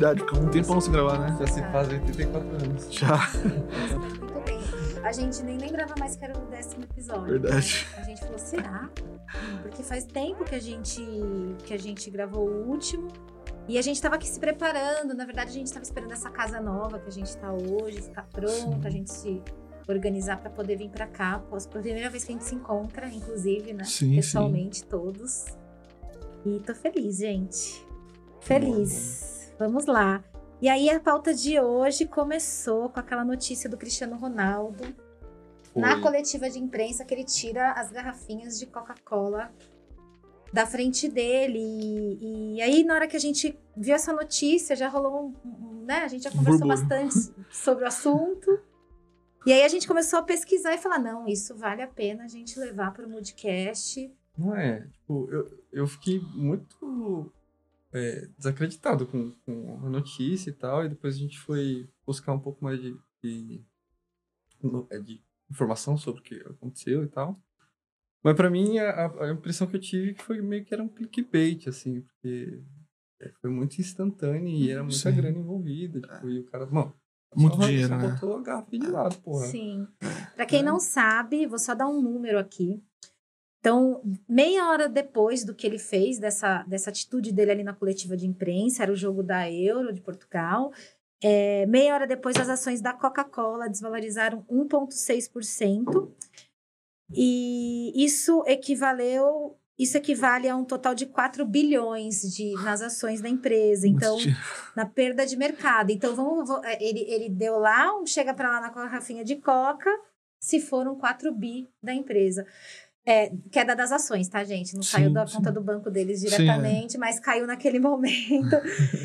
Verdade, ficou um tempão sem gravar, né? Já se faz 84 anos. Já. Muito bem. A gente nem lembrava mais que era o décimo episódio. Verdade. A gente falou, será? Porque faz tempo que a gente que a gente gravou o último. E a gente tava aqui se preparando. Na verdade, a gente tava esperando essa casa nova que a gente tá hoje, ficar pronta, a gente se organizar para poder vir para cá. Pós- Pela primeira vez que a gente se encontra, inclusive, né? Sim, Pessoalmente, todos. E tô feliz, gente. Feliz. Vamos lá. E aí, a pauta de hoje começou com aquela notícia do Cristiano Ronaldo na coletiva de imprensa que ele tira as garrafinhas de Coca-Cola da frente dele. E, e aí, na hora que a gente viu essa notícia, já rolou um. um- né? A gente já conversou bastante sobre o assunto. E aí a gente começou a pesquisar e falar: não, isso vale a pena a gente levar para o Moodcast. Não é, tipo, eu, eu fiquei muito é, desacreditado com, com a notícia e tal, e depois a gente foi buscar um pouco mais de, de, é, de informação sobre o que aconteceu e tal. Mas pra mim, a, a- impressão que eu tive é que foi meio que era um clickbait, assim, porque é, foi muito instantâneo e era muita Sim. grana envolvida, tipo, e o cara, mano, Muito só, dinheiro, só né? botou a garrafa de lado, porra. Sim. Para quem É. não sabe, vou só dar um número aqui. Então, meia hora depois do que ele fez, dessa, dessa atitude dele ali na coletiva de imprensa, era o jogo da Euro de Portugal. É, meia hora depois, as ações da Coca-Cola desvalorizaram 1,6%. E isso equivaleu. Isso equivale a um total de 4 bilhões de, nas ações da empresa. Então, na perda de mercado. Então, vamos, é, ele, ele deu lá, um, chega para lá na garrafinha de coca, se foram 4 bi da empresa. É, queda das ações, tá, gente? Não Sim, saiu da sim. conta do banco deles Sim, é. diretamente, mas caiu naquele momento.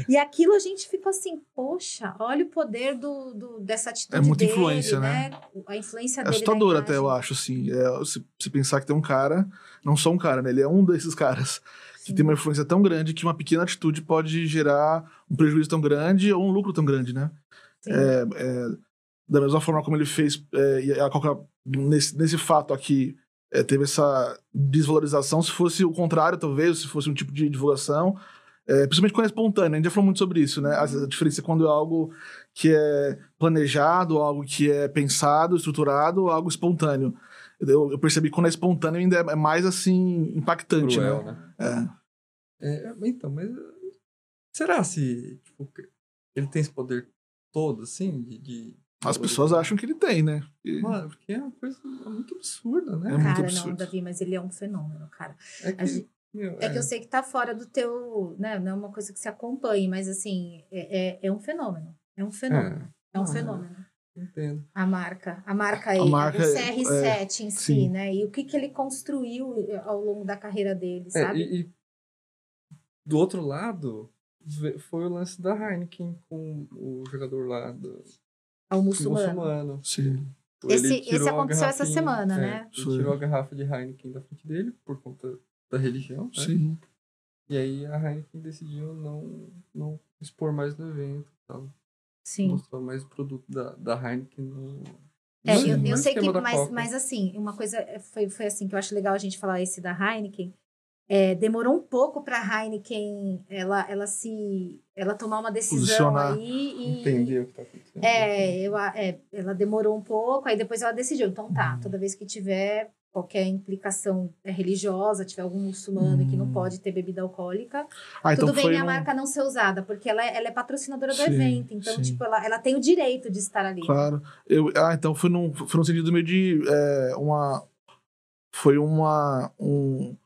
e aquilo a gente ficou assim, poxa, olha o poder do, do- dessa atitude É muita dele, influência, né? né? A influência É dele. assustador até, eu acho, assim. É, se, se pensar que tem um cara, não só um cara, né? Ele é um desses caras que tem uma influência tão grande que uma pequena atitude pode gerar um prejuízo tão grande ou um lucro tão grande, né? É, é, da mesma forma como ele fez, é, e a nesse, nesse fato aqui, é, teve essa desvalorização. Se fosse o contrário, talvez, se fosse um tipo de divulgação, é, principalmente quando é espontâneo, a gente já falou muito sobre isso, né? A, a diferença é quando é algo que é planejado, algo que é pensado, estruturado, algo espontâneo. Eu, eu percebi que quando é espontâneo ainda é mais, assim, impactante, Cruel, né? né? É. É, então, mas será se tipo, que ele tem esse poder todo, assim, de... de- As pessoas acham que ele tem, né? E- Mano, porque é uma coisa muito absurda, né? É muito Cara, não, absurdo. Davi, mas ele é um fenômeno, cara. É A gente- que, meu, É que eu sei que tá fora do teu, né? Não é uma coisa que se acompanhe, mas assim, é, é, é um fenômeno. É um fenômeno. É, um Ah, fenômeno. Entendo. A marca, a marca aí, marca o é- CR7 em si, sim. né? E o que, que ele construiu eh, ao longo da carreira dele, É, sabe? e, e do outro lado, foi o lance da Heineken com o jogador lá do Ao muçulmano. muçulmano. Sim. Esse- esse aconteceu essa semana, é, né? Ele Foi. tirou a garrafa de Heineken da frente dele por conta da religião. né? Sim. E aí a Heineken decidiu não, não expor mais no evento. e Tal. Sim. Mostrou mais o produto da, da Heineken no. É, eu, eu sei que, mas, mas assim, uma coisa é, foi, foi assim que eu acho legal a gente falar esse da Heineken. É, demorou um pouco para a Heineken ela, ela se ela tomar uma decisão Posicionar. aí e Entender o que tá acontecendo. É, eu, é, ela demorou um pouco, aí depois ela decidiu. Então tá, Uhum. toda vez que tiver qualquer implicação é, religiosa, tiver algum muçulmano que não Hum. pode ter bebida alcoólica, Ah, então tudo bem foi a num- marca não ser usada, porque ela é, ela é patrocinadora do Sim, evento. Então, sim. tipo, ela, ela tem o direito de estar ali. Claro. Eu, ah, então foi num, foi num sentido meio de é, uma. Foi uma. Um,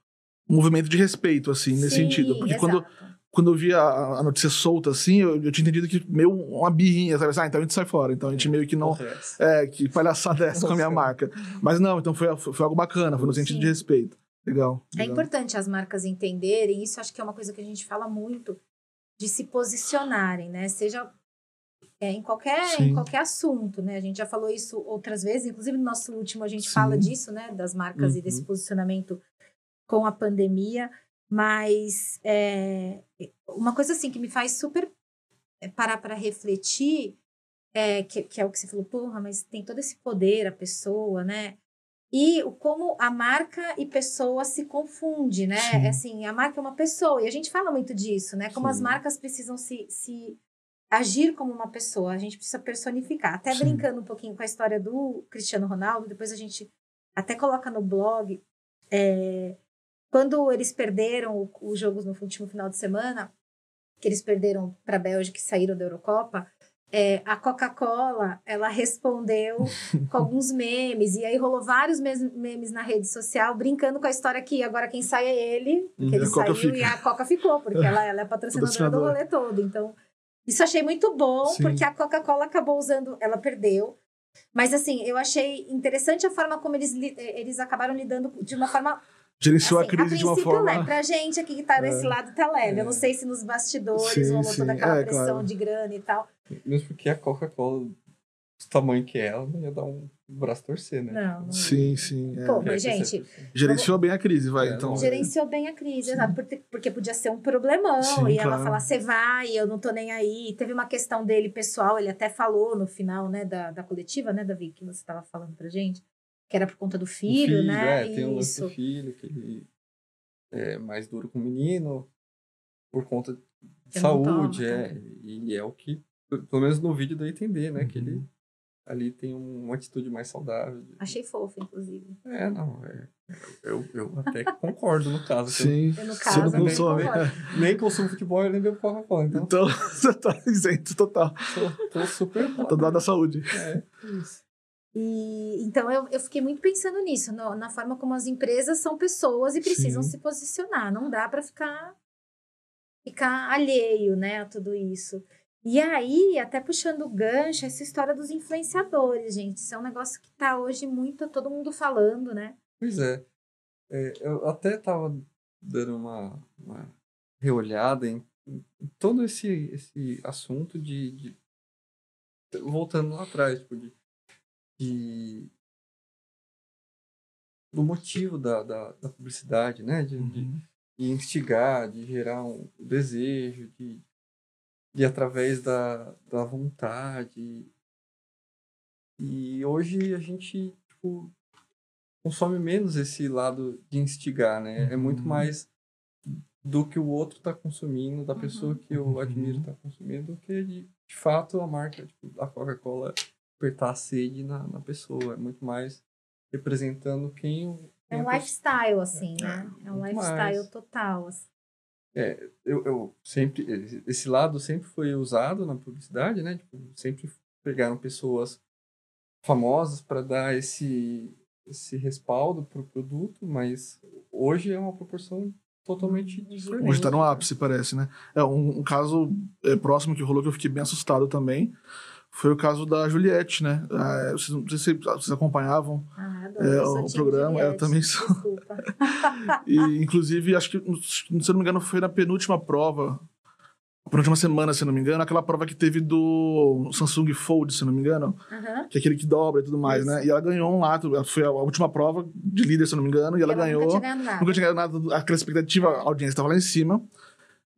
um movimento de respeito, assim, nesse Sim, sentido. Porque quando, exato. quando eu vi a, a notícia solta, assim, eu, eu tinha entendido que meio uma birrinha, sabe? Ah, então a gente sai fora. Então a gente meio que não. É? É, que palhaçada é essa com a minha marca. Mas não, então foi, foi algo bacana, foi no sentido Sim. de respeito. Legal. É legal. importante as marcas entenderem, isso acho que é uma coisa que a gente fala muito, de se posicionarem, né? Seja é, em, qualquer, em qualquer assunto, né? A gente já falou isso outras vezes, inclusive no nosso último a gente Sim. fala disso, né? Das marcas e Uhum. desse posicionamento com a pandemia, mas é, uma coisa assim que me faz super é, parar para refletir, é, que, que é o que você falou, porra, mas tem todo esse poder a pessoa, né? E como a marca e pessoa se confunde, né? Sim. Assim, a marca é uma pessoa, e a gente fala muito disso, né? Como as Sim. marcas precisam se, se agir como uma pessoa, a gente precisa personificar. Até Sim. brincando um pouquinho com a história do Cristiano Ronaldo, depois a gente até coloca no blog. é, quando eles perderam os jogos no último final de semana, que eles perderam para a Bélgica e saíram da Eurocopa, é, a Coca-Cola ela respondeu com alguns memes e aí rolou vários mes- memes na rede social brincando com a história que agora quem sai é ele, porque Uhum. ele E Coca saiu e fica. a Coca ficou, porque ela, ela é patrocinadora do rolê todo. Então, isso achei muito bom, Sim. porque a Coca-Cola acabou usando, ela perdeu. Mas assim, eu achei interessante a forma como eles, eh, eles acabaram lidando de uma forma Gerenciou Assim, a crise de uma princípio, forma. leve. Pra gente aqui que tá É. desse lado tá leve. Eu É. não sei se nos bastidores Sim, rolou toda aquela É, pressão claro. de grana e tal. Mesmo porque a Coca-Cola, do tamanho que é, ela, não ia dar um braço torcer, né? Não, não. Sim, sim. é. Pô, mas, gente, seja- Gerenciou bem a crise, vai. É, então, Gerenciou bem a crise, exato. Porque, porque podia ser um problemão. Sim, e ela claro. falar, você vai, eu não tô nem aí. Teve uma questão dele pessoal, ele até falou no final, né, da, da coletiva, né, Davi, que você tava falando pra gente. Que era por conta do O filho, né? É, tem o lance do filho, que ele é mais duro com o menino, por conta de Eu saúde, é. E é o que, pelo menos no vídeo deu a entender, né? Que Uhum. ele ali tem um- uma atitude mais saudável. Achei fofo, inclusive. É, não, é. Eu, eu até concordo no caso. que eu sim. Eu, no Você caso, não também consome. concordo. nem consumo futebol e nem bebo Coca-Cola, então Então, você tá isento total. tô, tô super. Tá do lado da saúde. É, isso. E então eu, eu fiquei muito pensando nisso, no- na forma como as empresas são pessoas e precisam Sim. se posicionar. Não dá para ficar ficar alheio, né, a tudo isso. E aí, até puxando o gancho, essa história dos influenciadores, gente, isso é um negócio que tá hoje muito todo mundo falando, né? Pois é. É, eu até tava dando uma, uma reolhada em, em todo esse, esse assunto de, de- Voltando lá atrás, tipo, de, de- do motivo da, da, da publicidade, né? De, de, Uhum. de instigar, de gerar um desejo, de, de através da, da vontade. E hoje a gente, tipo, consome menos esse lado de instigar, né? É muito Uhum. mais do que o outro tá consumindo, da pessoa que eu Uhum. admiro tá consumindo, do que de, de fato a marca, tipo, a Coca-Cola apertar a sede na, na pessoa. É muito mais representando quem o. É um lifestyle, assim, né? É um muito lifestyle mais. total. assim. eu, eu sempre esse- lado sempre foi usado na publicidade, né? Tipo, sempre pegaram pessoas famosas para dar esse esse respaldo pro produto, mas hoje é uma proporção totalmente diferente. Hoje tá no ápice, parece, né? É, um, um caso é, próximo que rolou que eu fiquei bem assustado também foi o caso da Juliette, né? Ah, vocês, não sei se vocês acompanhavam. Ah, adoro. É, eu o programa, eu Juliette, também sou. E, inclusive, acho que, se eu não me engano, foi na penúltima prova, penúltima semana, se eu não me engano, aquela prova que teve do Samsung Fold, se eu não me engano, Aham. que é aquele que dobra e tudo mais, né? Isso. E ela ganhou um lá, foi a última prova de líder, se eu não me engano, e ela, ganhou. Nunca tinha ganhado nada. Nunca tinha ganhado nada, aquela expectativa, a audiência estava lá em cima.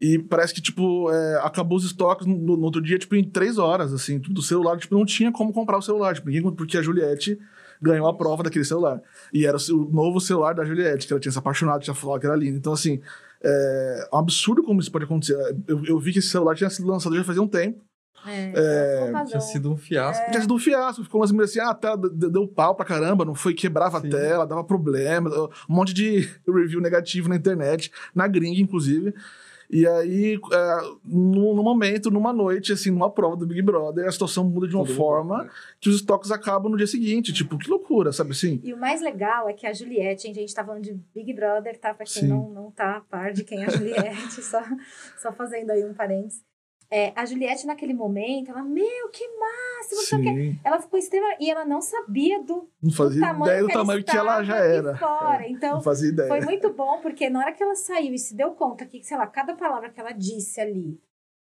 E parece que, tipo, é, acabou os estoques no, no outro dia, tipo, em três horas, assim, do celular, tipo, não tinha como comprar o celular, tipo, ninguém- porque a Juliette ganhou a prova daquele celular. E era o, o novo celular da Juliette, que ela tinha se apaixonado, tinha falado que era lindo. Então, assim, é um absurdo como isso pode acontecer. Eu, eu vi que esse celular tinha sido lançado já fazia um tempo. É, É, é, Tinha sido um fiasco. Tinha sido um fiasco. Ficou umas assim, ah, a tela deu deu pau pra caramba, não foi, quebrava Sim. a tela, dava problema, um monte de review negativo na internet, na gringa, inclusive. E aí, é, no, no momento, numa noite, assim, numa prova do Big Brother, a situação muda de uma Tudo forma né? que os estoques acabam no dia seguinte. Tipo, que loucura, sabe assim? E o mais legal é que a Juliette, gente, a gente tá falando de Big Brother, tá? Pra quem Sim. não, não tá a par de quem é a Juliette, só, só fazendo aí um parênteses. É, a Juliette, naquele momento, ela, meu, que o quê. Sim. Ela ficou extrema e ela não sabia do, Não do fazia tamanho ideia do que tamanho que ela já era. Fora. É, Então, não fazia ideia. foi muito bom, porque na hora que ela saiu e se deu conta que, sei lá, cada palavra que ela disse ali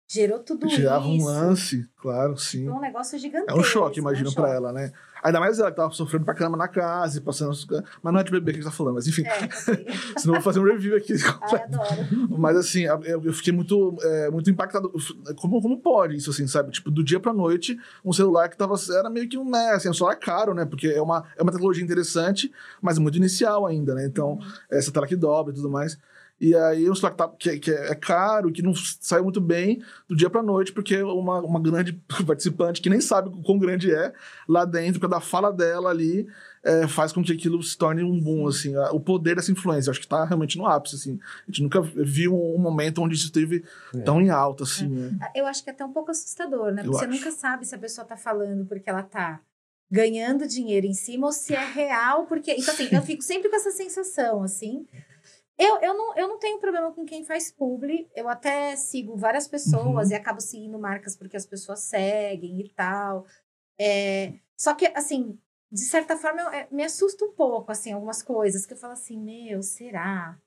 gerou tudo Gerava um isso. lance, claro, sim. Foi um negócio gigantesco. É um choque, imagino, um pra choque. ela, né? Ainda mais ela que tava sofrendo pra caramba na casa e passando. as- Mas não é de bebê que a gente tá falando, mas enfim. É, ok. Senão eu vou fazer um review aqui. Ai, adoro. Mas assim, eu, fiquei muito, é, muito impactado. Como, como pode isso, assim, sabe? Tipo, do dia pra noite, um celular que tava. Era meio que um, né, assim, um celular caro, né? Porque é uma, é uma tecnologia interessante, mas muito inicial ainda, né? Então, essa tela que dobra e tudo mais. E aí um que, tá, que, que é caro, que não saiu muito bem do dia pra noite, porque uma, uma grande participante que nem sabe o quão grande é, lá dentro, para da fala dela ali, é, faz com que aquilo se torne um boom, assim. O poder dessa influência, acho que tá realmente no ápice, assim. A gente nunca viu um momento onde isso esteve É. tão em alta, assim, né? Eu acho que é até um pouco assustador, né? Eu Porque você acho. nunca sabe se a pessoa tá falando porque ela tá ganhando dinheiro em cima ou se é real, porque. Então, assim, eu fico sempre com essa sensação, assim. Eu, eu, não, eu não tenho problema com quem faz publi. Eu até sigo várias pessoas Uhum. e acabo seguindo marcas porque as pessoas seguem e tal. É, só que, assim, de certa forma, eu- é, me assusta um pouco, assim, algumas coisas que eu falo assim, meu, será?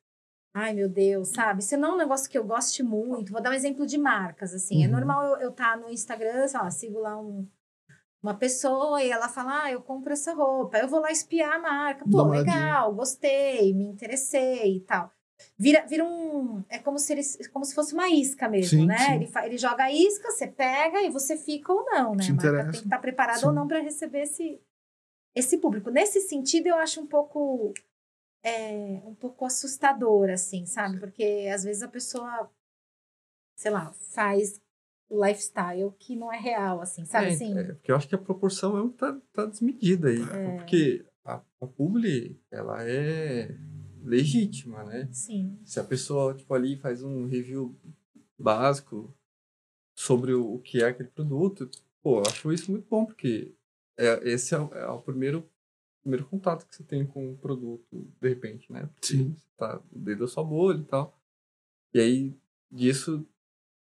Ai, meu Deus, sabe? Se não é um negócio que eu goste muito, vou dar um exemplo de marcas, assim. É Uhum. normal eu, eu tá no Instagram, sei lá, sigo lá um, uma pessoa e ela fala, ah, eu compro essa roupa. Eu vou lá espiar a marca. Dá Pô, olhadinha. legal, gostei, me interessei e tal. Vira, vira um. É como se, ele, como se fosse uma isca mesmo, Sim, né? sim. Ele, ele joga a isca, você pega e você fica ou não, né? Te tem que estar preparada Sim. ou não para receber esse, esse público. Nesse sentido, eu acho um pouco. É, um pouco assustador, assim, sabe? Porque às vezes a pessoa, sei lá, faz lifestyle que não é real, assim, sabe? É, assim, é, porque eu acho que a proporção mesmo tá, tá desmedida aí. É. Porque a, a publi, ela é legítima, né? sim. Se a pessoa, tipo, ali faz um review básico sobre o, o que é aquele produto, pô, eu acho isso muito bom, porque é, esse é, o- é o primeiro, primeiro contato que você tem com o produto, de repente, né? Porque Sim. Você tá dentro da sua bolha e tal. E aí, disso,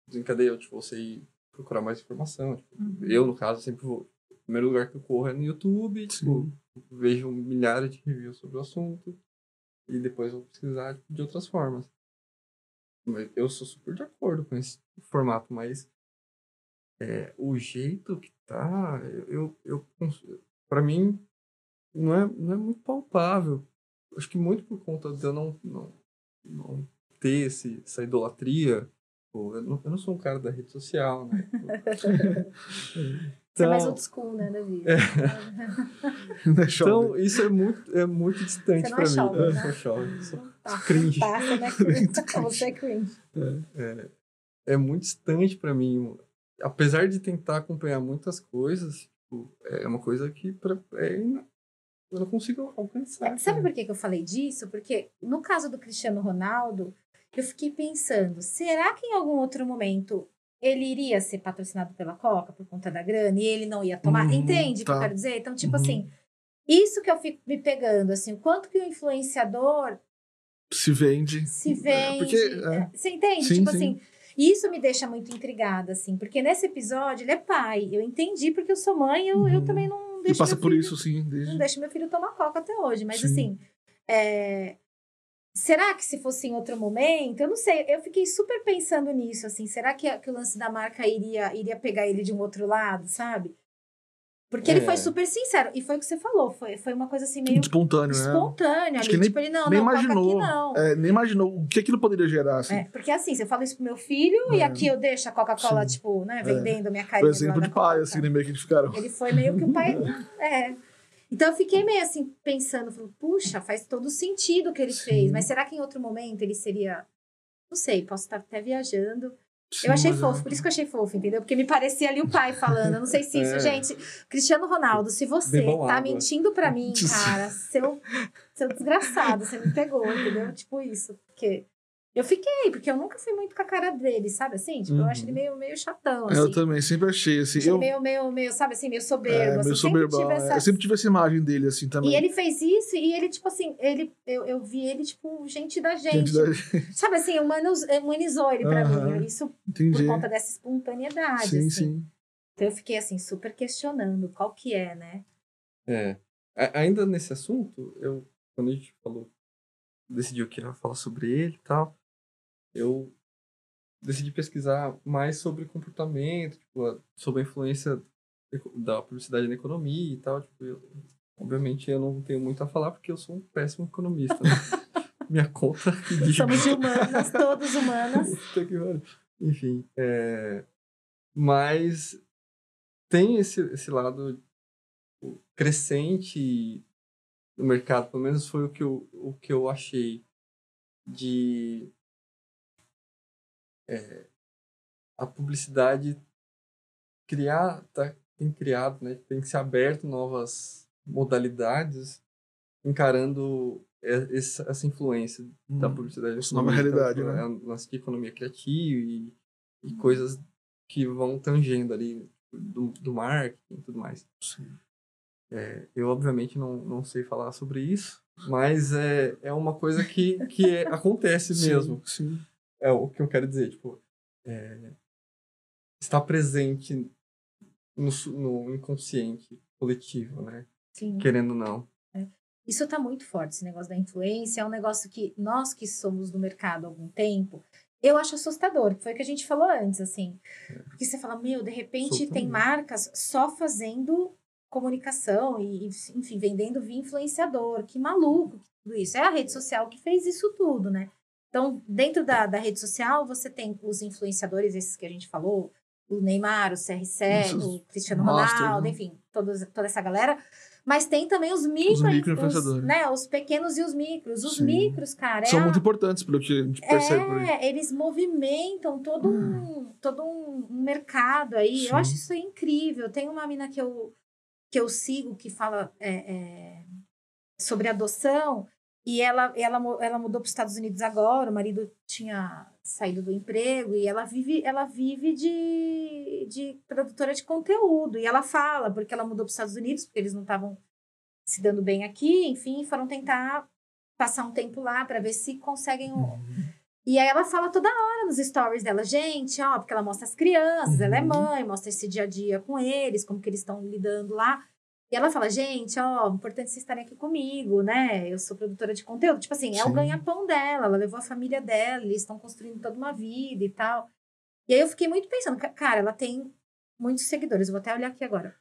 desencadeia, tipo, você ir procurar mais informação. Tipo, Uhum. Eu, no caso, sempre vou... O primeiro lugar que eu corro é no YouTube, tipo, vejo milhares de reviews sobre o assunto e depois vou pesquisar tipo, de outras formas. Mas eu sou super de acordo com esse formato, mas é, o jeito que tá, eu, eu, eu pra mim não é, não é muito palpável. Acho que muito por conta de eu não, não, não ter esse, essa idolatria. Pô, eu, não, eu não sou um cara da rede social, né? Você é mais Então- old school, né, Davi? Ver. Então, isso é muito, é muito distante Você não pra é mim. jovem, Eu né? sou jovem, sou Tá, cringe. Tá, você não é cringe. Você é cringe. É, é muito distante pra mim. Apesar de tentar acompanhar muitas coisas, tipo, é uma coisa que pra, é, ina- eu não consigo alcançar. Sabe cara. por que, que eu falei disso? Porque no caso do Cristiano Ronaldo, eu fiquei pensando, será que em algum outro momento ele iria ser patrocinado pela Coca por conta da grana e ele não ia tomar? Uhum, Entende o que eu tá. quero dizer? Então, tipo Uhum. assim, isso que eu fico me pegando, assim, o quanto que o influenciador Se vende. se vende. porque, é. é, Você entende? Sim, tipo sim. assim, isso me deixa muito intrigada, assim, porque nesse episódio ele é pai. Eu entendi porque eu sou mãe, eu, eu Uhum. também não E deixo passa meu por filho- isso, sim. não Desde... deixo meu filho tomar coca até hoje. Mas Sim. assim, é, será que se fosse em outro momento? Eu não sei. Eu fiquei super pensando nisso, assim. Será que, que o lance da marca iria, iria pegar ele de um outro lado, sabe? Porque ele É. foi super sincero. E foi o que você falou. Foi, foi uma coisa assim meio Espontâneo, né? espontânea Acho ali. que nem- tipo, ele, não, nem não, imaginou. aqui não. É, nem imaginou o que aquilo poderia gerar, assim. É, porque assim, se eu falo isso pro meu filho e É. aqui eu deixo a Coca-Cola, tipo, né, É. vendendo minha Por carinha. do exemplo, de pai, assim, meio que eles ficaram. Ele foi meio que o pai. É. Então eu fiquei meio assim, pensando, falando, puxa, faz todo sentido o que ele Sim. fez. Mas será que em outro momento ele seria. Não sei, posso estar até viajando. Sim, eu achei é- fofo, por isso que eu achei fofo, entendeu? Porque me parecia ali o pai falando. Eu não sei se isso, É. gente. Cristiano Ronaldo, se você Bebam tá água. mentindo pra mim, cara, seu, seu desgraçado, você me pegou, entendeu? Tipo isso. Porque eu fiquei, porque eu nunca fui muito com a cara dele, sabe assim? Tipo, eu acho Uhum. ele meio, meio chatão, É, Eu assim. também sempre achei, assim. Eu, ele meio, meio, meio, sabe assim, meio soberbo. é, assim, meio sempre soberbão. tive é. essa- Eu sempre tive essa imagem dele, assim, também. E ele fez isso e ele, tipo assim, ele, eu, eu vi ele, tipo, gente da gente. Gente da- Sabe assim, humanos, humanizou ele pra Aham. mim. Isso Entendi. por conta dessa espontaneidade, Sim, assim. sim. Então eu fiquei, assim, super questionando qual que é, né? É. A- ainda nesse assunto, eu, quando a gente falou, decidiu que ia falar sobre ele e tal, eu decidi pesquisar mais sobre comportamento, tipo, sobre a influência da publicidade na economia e tal. Tipo, eu- obviamente eu não tenho muito a falar porque eu sou um péssimo economista. né? Minha conta diga. Somos humanas, todos humanas. Enfim, é... mas tem esse, esse lado crescente no mercado, pelo menos foi o que eu, o que eu achei de é, a publicidade criar, tá, tem criado, né, tem ser aberto novas modalidades, encarando essa, essa influência hum, da publicidade. Essa nova realidade, né? A nossa economia criativa e, e coisas que vão tangendo ali do, do marketing e tudo mais. Sim. É, eu, obviamente, não, não sei falar sobre isso, mas é, é uma coisa que, que é, acontece mesmo. Sim, É o que eu quero dizer, tipo, é, está presente no, no inconsciente coletivo, né? Sim. Querendo ou não. Isso está muito forte, esse negócio da influência. É um negócio que nós que somos do mercado há algum tempo, eu acho assustador, que foi o que a gente falou antes, assim. Porque você fala, meu, de repente Sou tem também. marcas só fazendo comunicação e, enfim, vendendo via influenciador. Que maluco tudo isso. É a rede social que fez isso tudo, né? Então, dentro da, da rede social, você tem os influenciadores, esses que a gente falou, o Neymar, o CR7, Isso, o Cristiano Masters, Ronaldo, né? enfim, todos, toda essa galera. Mas tem também os micro, micro-influenciadores. os, né, os pequenos e os micros. Os Sim. micros, cara, é São a- muito importantes, pelo que a gente percebe por aí. é, eles movimentam todo um, todo um mercado aí. Sim. Eu acho isso incrível. Tem uma mina que eu, que eu sigo que fala é, é, sobre adoção e ela, ela, ela mudou para os Estados Unidos agora. O marido tinha saído do emprego e ela vive, ela vive de, de produtora de conteúdo. E ela fala, porque ela mudou para os Estados Unidos, porque eles não estavam se dando bem aqui, enfim, foram tentar passar um tempo lá para ver se conseguem um, e aí ela fala toda hora nos stories dela, gente, ó, porque ela mostra as crianças, ela é Uhum. mãe, mostra esse dia a dia com eles, como que eles estão lidando lá. E ela fala, gente, ó, importante vocês estarem aqui comigo, né? Eu sou produtora de conteúdo. Tipo assim, é o ganha-pão dela, ela levou a família dela, eles estão construindo toda uma vida e tal. E aí eu fiquei muito pensando, ca- cara, ela tem muitos seguidores, eu vou até olhar aqui agora.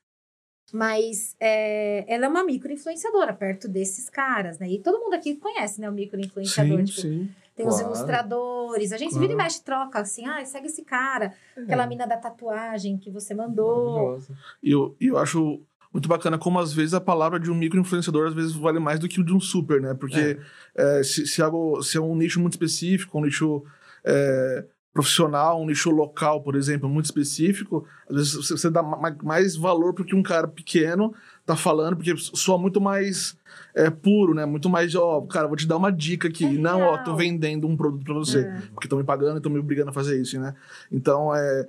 Mas é, ela é uma micro-influenciadora perto desses caras, né? E todo mundo aqui conhece, né? O micro-influenciador. Tipo, sim. tem os Claro. ilustradores. A gente Claro. vira e mexe, troca assim. Ah, segue esse cara. Aquela É, mina da tatuagem que você mandou. E eu, eu acho muito bacana como, às vezes, a palavra de um micro-influenciador, às vezes, vale mais do que o de um super, né? Porque é, se, se, algo, se é um nicho muito específico, um nicho é, profissional, um nicho local, por exemplo, muito específico, às vezes você, você dá ma- mais valor pro que um cara pequeno tá falando, porque soa muito mais é, puro, né? Muito mais, ó, cara, vou te dar uma dica aqui. É Não, ó, tô real. vendendo um produto pra você É. porque estão me pagando e estão me obrigando a fazer isso, né? Então, é,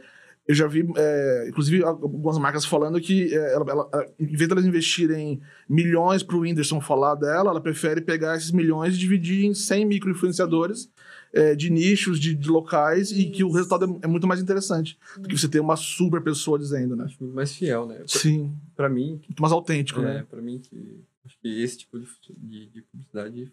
eu já vi, é, inclusive, algumas marcas falando que é, ela, ela- em vez delas investirem milhões para o Whindersson falar dela, ela prefere pegar esses milhões e dividir em 100 micro-influenciadores é, de nichos, de, de locais, e que o resultado é, é muito mais interessante do que você ter uma super pessoa dizendo, né? Acho muito mais fiel, né? Pra, Sim, pra mim, muito mais autêntico, é, né? pra mim que acho que esse tipo de, de, de publicidade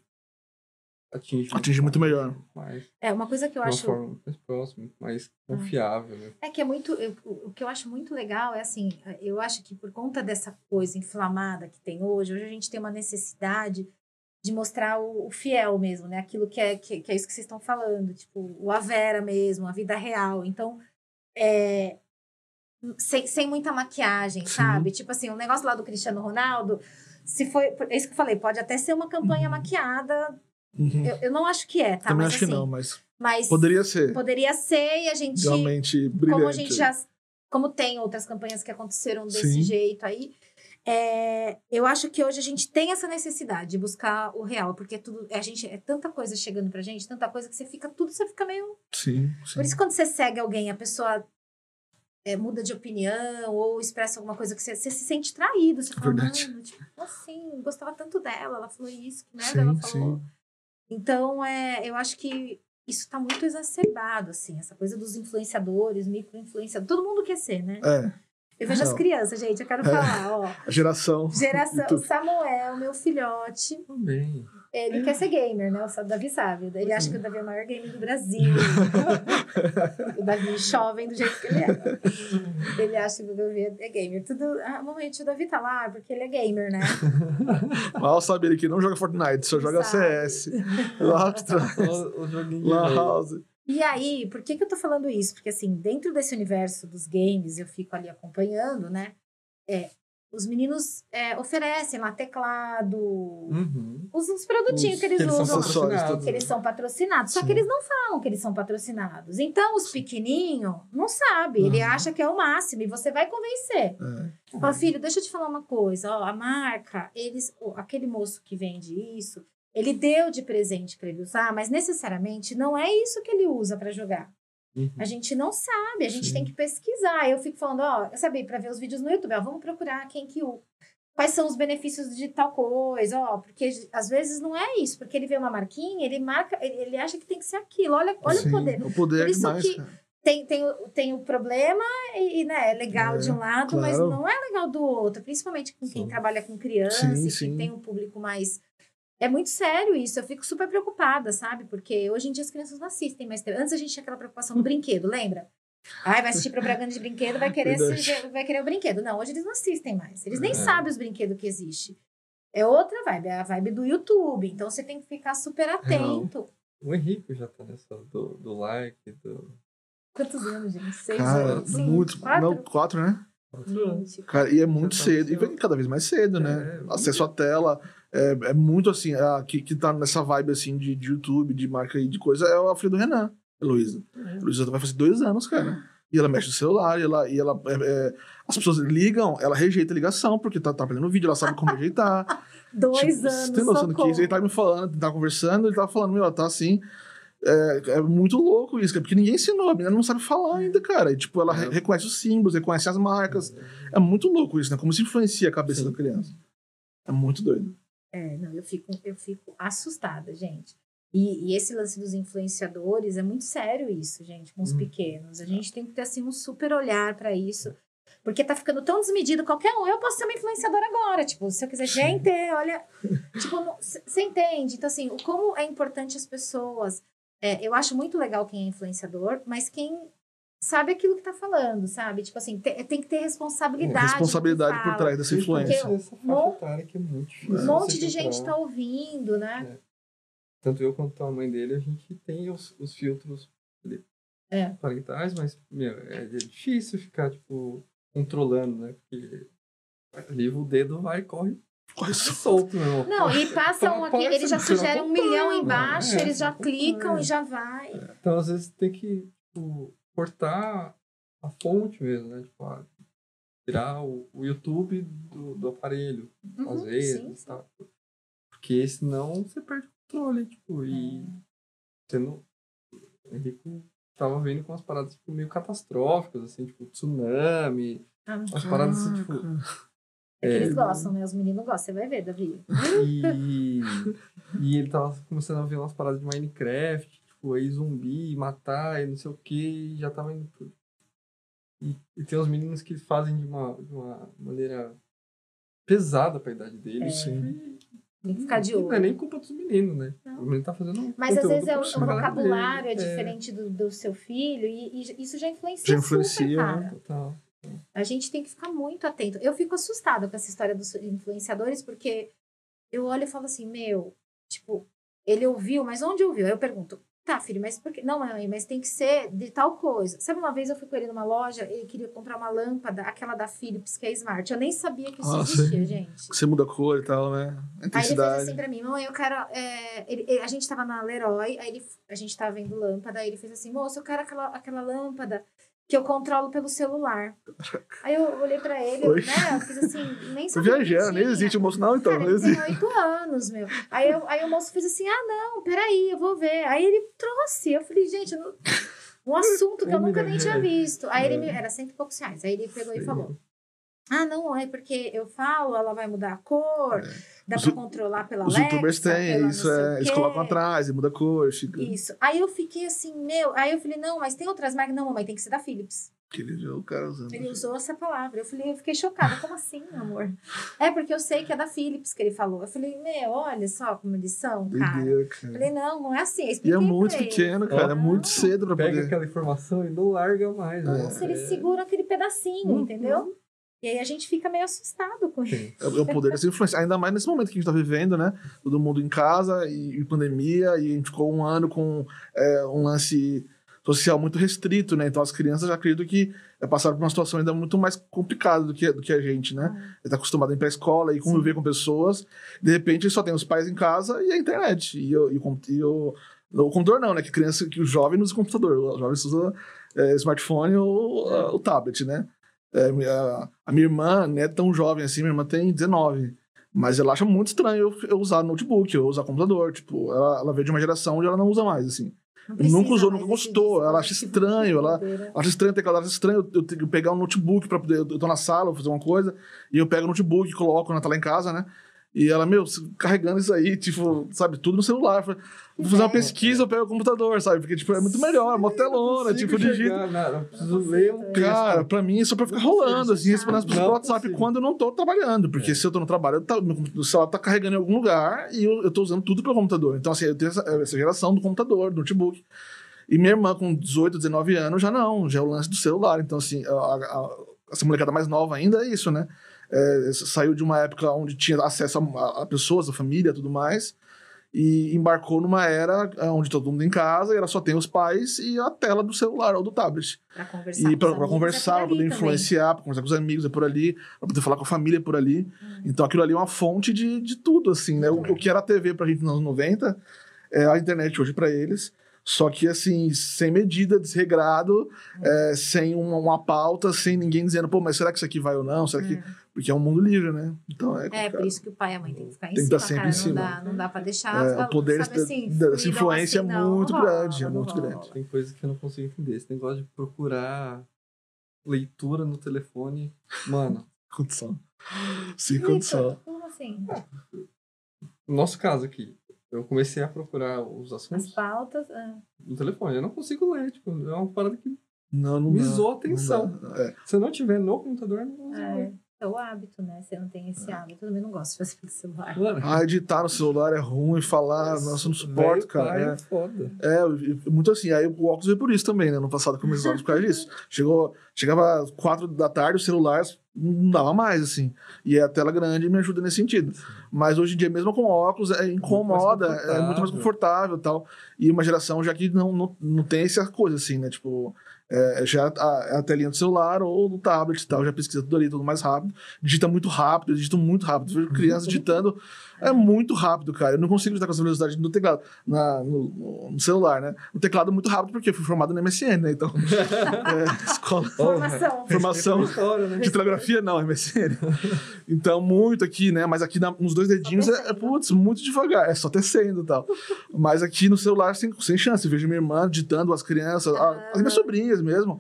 atinge, Atinge muito melhor. mais, É, uma coisa que eu de uma acho. forma muito mais próxima, mais confiável, né? É que é muito. eu- o que eu acho muito legal é assim, eu acho que por conta dessa coisa inflamada que tem hoje, hoje a gente tem uma necessidade de mostrar o, o fiel mesmo, né? Aquilo que é, que, que é isso que vocês estão falando, tipo, o a Vera mesmo, a vida real. Então, é, sem, sem muita maquiagem, Sim. sabe? Tipo assim, o negócio lá do Cristiano Ronaldo, se foi. É isso que eu falei, pode até ser uma campanha Uhum. maquiada. Uhum. Eu, eu não acho que é, tá? Também mas acho assim, que não, mas mas poderia ser. poderia ser e a gente Realmente brilhante. como a gente já como tem outras campanhas que aconteceram desse Sim. jeito aí é, eu acho que hoje a gente tem essa necessidade de buscar o real porque tudo a gente é tanta coisa chegando pra gente tanta coisa que você fica tudo você fica meio Sim, sim. por isso quando você segue alguém a pessoa é, muda de opinião ou expressa alguma coisa que você, você se sente traído você fala Verdade. mano tipo assim gostava tanto dela ela falou isso que merda Sim, ela falou sim. Então, é, eu acho que isso está muito exacerbado, assim, essa coisa dos influenciadores, micro-influenciadores. Todo mundo quer ser, né? É, Eu vejo as Não. crianças, gente, eu quero falar, ó. a geração. Geração Samuel, meu filhote, Também. Ele quer ser gamer, né? O Davi sabe. Ele acha que o Davi é o maior gamer do Brasil. o Davi jovem do jeito que ele é. Ele acha que o Davi é gamer. Tudo. Ah, mamãe, o Davi tá lá porque ele é gamer, né? Mal sabe ele que não joga Fortnite, só joga Sabe. CS. Lá atrás. o, o joguinho lei. House. E aí, por que, que eu tô falando isso? Porque, assim, dentro desse universo dos games, eu fico ali acompanhando, né? É, os meninos é, oferecem lá teclado, Uhum. os, os produtinhos Os- que eles que eles usam. que eles são patrocinados, só Sim. que eles não falam que eles são patrocinados. Então, os pequenininhos não sabe, ele Uhum. acha que é o máximo e você vai convencer. É. Fala, filho, deixa eu te falar uma coisa, ó, a marca, eles, aquele moço que vende isso, ele deu de presente para ele usar, mas necessariamente não é isso que ele usa para jogar. Uhum. A gente não sabe, a gente Sim. tem que pesquisar. Eu fico falando, ó, eu sabia para ver os vídeos no YouTube, ó, vamos procurar quem que o quais são os benefícios de tal coisa, ó, porque às vezes não é isso, porque ele vê uma marquinha, ele marca, ele, acha que tem que ser aquilo. Olha, olha Sim, o poder. O poder Por é isso demais, que- cara. Tem, tem, o- tem o problema e, e, né, é legal É, de um lado, mas claro. não é legal do outro, principalmente com quem Sim. trabalha com criança, Sim, e quem tem um público mais é muito sério isso, eu fico super preocupada, sabe? Porque hoje em dia as crianças não assistem mais TV. Antes a gente tinha aquela preocupação do brinquedo, lembra? Ai, vai assistir propaganda de brinquedo, vai querer, assistir- vai querer o brinquedo. Não, hoje eles não assistem mais. Eles nem É. sabem os brinquedos que existem. É outra vibe, é a vibe do YouTube. Então você tem que ficar super atento. O Henrique já tá nessa do, do like, do. Quantos anos, gente? Seis Cara, anos? Cinco? muito. Quatro? Não, quatro, né? Gente, Cara, e é muito tá cedo. E vem cada vez mais cedo, né? É, Acesso à tela. É, é muito assim. A, que, que tá nessa vibe assim de, de YouTube, de marca e de coisa, é a filha do Renan, Heloísa. A Heloísa vai fazer dois anos, cara. E ela mexe no celular, e ela. E ela é, é, as pessoas ligam, ela rejeita a ligação, porque tá, tá aprendendo vídeo, ela sabe como rejeitar. Dois Tipo, anos. Você tem noção do que isso? Ele tava me falando, tava conversando, ele tava falando, meu, ela tá assim. É, é muito louco isso, porque ninguém ensinou, a menina não sabe falar ainda, cara. E, tipo, ela É. re- reconhece os símbolos, reconhece as marcas. É muito louco isso, né? Como isso influencia a cabeça Sim. da criança. É muito doido. É, não, eu fico, eu fico assustada, gente. E, e esse lance dos influenciadores é muito sério isso, gente, com os Hum. pequenos. A gente tem que ter assim um super olhar para isso. Porque tá ficando tão desmedido, qualquer um, eu posso ser uma influenciadora agora, tipo, se eu quiser, gente, olha, tipo, você entende? Então assim, o como é importante as pessoas, é, eu acho muito legal quem é influenciador, mas quem sabe aquilo que tá falando, sabe? Tipo assim, te- tem que ter responsabilidade. Responsabilidade por trás dessa influência. Porque Essa faixa que é muito difícil. Um monte de gente tá ouvindo, né? Tanto eu quanto a mãe dele, a gente tem os, os filtros ali, É. parentais, mas, meu, é, é difícil ficar, tipo, controlando, né? Porque ali o dedo vai e corre solto, meu. Não, e passam aqui, eles já sugerem um milhão embaixo, é, eles já clicam e já vai. Então, às vezes, tem que, tipo, cortar a fonte mesmo, né? Tipo, ah, tirar o, o YouTube do, do aparelho, às Uhum, vezes, sim, sim. tá? Porque senão você perde o controle, tipo, e você não... O Henrico tava vendo com umas paradas, tipo, meio catastróficas, assim, tipo, tsunami, Ah, umas paradas, assim, tipo... é que eles é, gostam, né? Os meninos gostam, você vai ver, Davi. E, e ele tava começando a ver umas paradas de Minecraft, tipo, aí zumbi, matar e não sei o que, e já tava indo pro... E, e tem uns meninos que fazem de uma, de uma maneira pesada pra idade dele. É. Sim. Tem que ficar de Não é olho. nem culpa dos meninos, né? Não. O menino tá fazendo Mas às vezes é o, o vocabulário é dele. diferente do, do seu filho e, e isso já influencia, Já influencia, super, né? cara. É, total. A gente tem que ficar muito atento. Eu fico assustada com essa história dos influenciadores, porque eu olho e falo assim, meu, tipo, ele ouviu, mas onde ouviu? Aí eu pergunto, tá, filho, mas por que? Não, mãe, mas tem que ser de tal coisa. Sabe, uma vez eu fui com ele numa loja, ele queria comprar uma lâmpada, aquela da Philips, que é Smart. Eu nem sabia que isso Ah, existia, sim. gente. Você muda a cor e tal, né? A Aí ele fez intensidade. assim pra mim, mãe, eu quero. é, ele- ele- a gente tava na Leroy, aí ele, a gente tava vendo lâmpada, aí ele fez assim, moço, eu quero aquela, aquela lâmpada que eu controlo pelo celular. Aí eu olhei pra ele, Oi. né? Eu fiz assim, nem sabia. viajando, nem existe o moço, não, então. Cara, não ele tem oito anos, meu. Aí, eu, aí o moço fez assim: ah, não, peraí, eu vou ver. Aí ele trouxe. Eu falei, gente, eu não- um assunto que eu nunca nem tinha visto. Aí ele É. me. Era cento e poucos reais. Aí ele pegou e falou: ah, não, é porque eu falo, ela vai mudar a cor, dá Os pra controlar pela Os Alexa, youtubers têm, isso é. Eles colocam atrás e muda a cor, fica. Isso. Aí eu fiquei assim, meu. Aí eu falei, não, mas tem outras marcas. Não, mamãe, tem que ser da Philips. Que ele viu o cara usando. Ele usou essa palavra. Eu falei, eu fiquei chocada. Como assim, amor? É porque eu sei que é da Philips que ele falou. Eu falei, meu, olha só como eles são, cara. Eu cara. falei, não, não é assim. Eu E é muito pequeno, cara. É Não. muito cedo pra Pega poder. aquela informação e não larga mais. né? Nossa, eles É. seguram aquele pedacinho, Uhum. entendeu? E aí a gente fica meio assustado com isso. Sim. É o poder dessa influência. Ainda mais nesse momento que a gente tá vivendo, né? Todo mundo em casa e, e pandemia, e a gente ficou um ano com é, um lance social muito restrito, né? Então as crianças já acredito que é passaram por uma situação ainda muito mais complicada do que, do que a gente, né? Ah, Ele tá acostumado a ir pra escola e conviver com pessoas, de repente só tem os pais em casa e a internet. E, o- e, o e o, o computador não, né? Que criança, que o jovem usa computador, o jovem usa é, smartphone ou ah, o tablet, né? É, a, a minha irmã não é tão jovem assim, minha irmã tem 19. Mas ela acha muito estranho eu, eu usar notebook, eu usar computador. Tipo, ela, ela veio de uma geração onde ela não usa mais, assim. Nunca usou, nunca gostou, ela acha estranho, ela- doideira. Acho estranho o teclado, acho estranho eu, eu ter que pegar um notebook pra poder. Eu tô na sala, vou fazer uma coisa, e eu pego o notebook, coloco quando ela tá lá em casa, né? E ela, meu, carregando isso aí, tipo, sabe, tudo no celular. Eu falei, Vou fazer uma É. pesquisa, eu pego o computador, sabe? Porque, tipo, é muito melhor, é uma telona, Não tipo, digita. eu preciso ler um texto. Cara, pra mim, é só pra ficar Não rolando, assim, respondendo as pessoas Não pelo WhatsApp consigo. quando eu não tô trabalhando. Porque É. se eu tô no trabalho, tá, meu celular tá carregando em algum lugar e eu, eu tô usando tudo pelo computador. Então, assim, eu tenho essa, essa geração do computador, do notebook. E minha irmã, com 18, 19 anos, já não, já é o lance do celular. Então, assim, a, a- essa molecada mais nova ainda é isso, né? É, saiu de uma época onde tinha acesso a, a pessoas, a família e tudo mais, e embarcou numa era é, onde todo mundo em casa e ela só tem os pais e a tela do celular ou do tablet. Pra conversar. E pra amigos, conversar, é por poder influenciar, pra conversar com os amigos é por ali, pra poder falar com a família é por ali. Hum. Então aquilo ali é uma fonte de, de tudo, assim, né? O, o que era a TV pra gente nos anos 90 é a internet hoje pra eles. Só que, assim, sem medida, desregrado, é, sem uma, uma pauta, sem ninguém dizendo, pô, mas será que isso aqui vai ou não? Será que... Porque é um mundo livre, né? Então é É, por isso que o pai e a mãe tem que ficar em Tem que cima, estar sempre cara. em Não cima. dá, não dá pra deixar. É, o poder sabe da- assim, dessa influência assim, é não, muito não rola, grande, é não muito rola. grande. Tem coisas que eu não consigo entender. Esse negócio de procurar leitura no telefone. Mano, Condição. Sem condição. Como assim? no nosso caso aqui, eu comecei a procurar os As assuntos pautas. ah. no telefone. Eu não consigo ler, tipo, é uma parada que Não, não me dá, a não atenção. dá. É. Se eu não tiver no computador, não vou É, ler. É o hábito, né? Você não tem esse hábito. Eu também não gosto de fazer pelo celular. Ah, editar no celular é ruim, falar, nossa, eu não suporto, cara. pai É. é foda. É, muito assim. Aí o óculos veio por isso também, né? No passado comecei os óculos por causa disso. Chegou, chegava às quatro da tarde, o celular não dava mais, assim. E a tela grande me ajuda nesse sentido. Mas hoje em dia, mesmo com óculos, é, incomoda, mais é muito mais confortável e tal. E uma geração já que não, não, não tem essa coisa, assim, né? Tipo, é, já a, a telinha do celular ou do tablet e tal, já pesquisa tudo ali, tudo mais rápido. Digita muito rápido, digita muito rápido. Eu vejo crianças digitando, é muito rápido, cara. Eu não consigo digitar com essa velocidade no teclado, na, no, no celular, né? O teclado é muito rápido porque eu fui formado no MSN, né? Então, é, escola Formação. Formação. História, né? de telegrafia, não, MSN. Então, muito aqui, né? Mas aqui na- nos dois dedinhos é, é, putz, muito devagar, é só tecendo e tal. Mas aqui no celular, sem, sem chance. Eu vejo minha irmã digitando, as crianças, a- as minhas sobrinhas mesmo.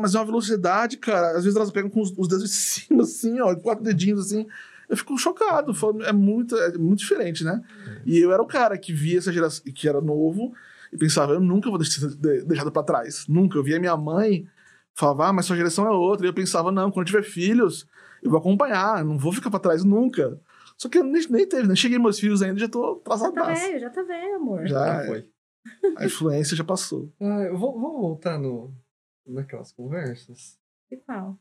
Mas é uma velocidade, cara. Às vezes elas pegam com os, os dedos de cima, assim, ó, quatro dedinhos assim. Eu fico chocado. É muito, é muito diferente, né? E eu era o cara que via essa geração, que era novo, e pensava, eu nunca vou deixar de- deixado pra trás. Nunca. Eu via minha mãe, falava, ah, mas sua geração é outra. E eu pensava, não, quando eu tiver filhos, eu vou acompanhar, não vou ficar pra trás nunca. Só que eu nem, nem teve, nem cheguei meus filhos ainda, já tô Já tá atrasado. velho, já tá velho, amor. Já, Já foi. a influência já passou. Ah, eu vou, vou voltar no, naquelas conversas E qual?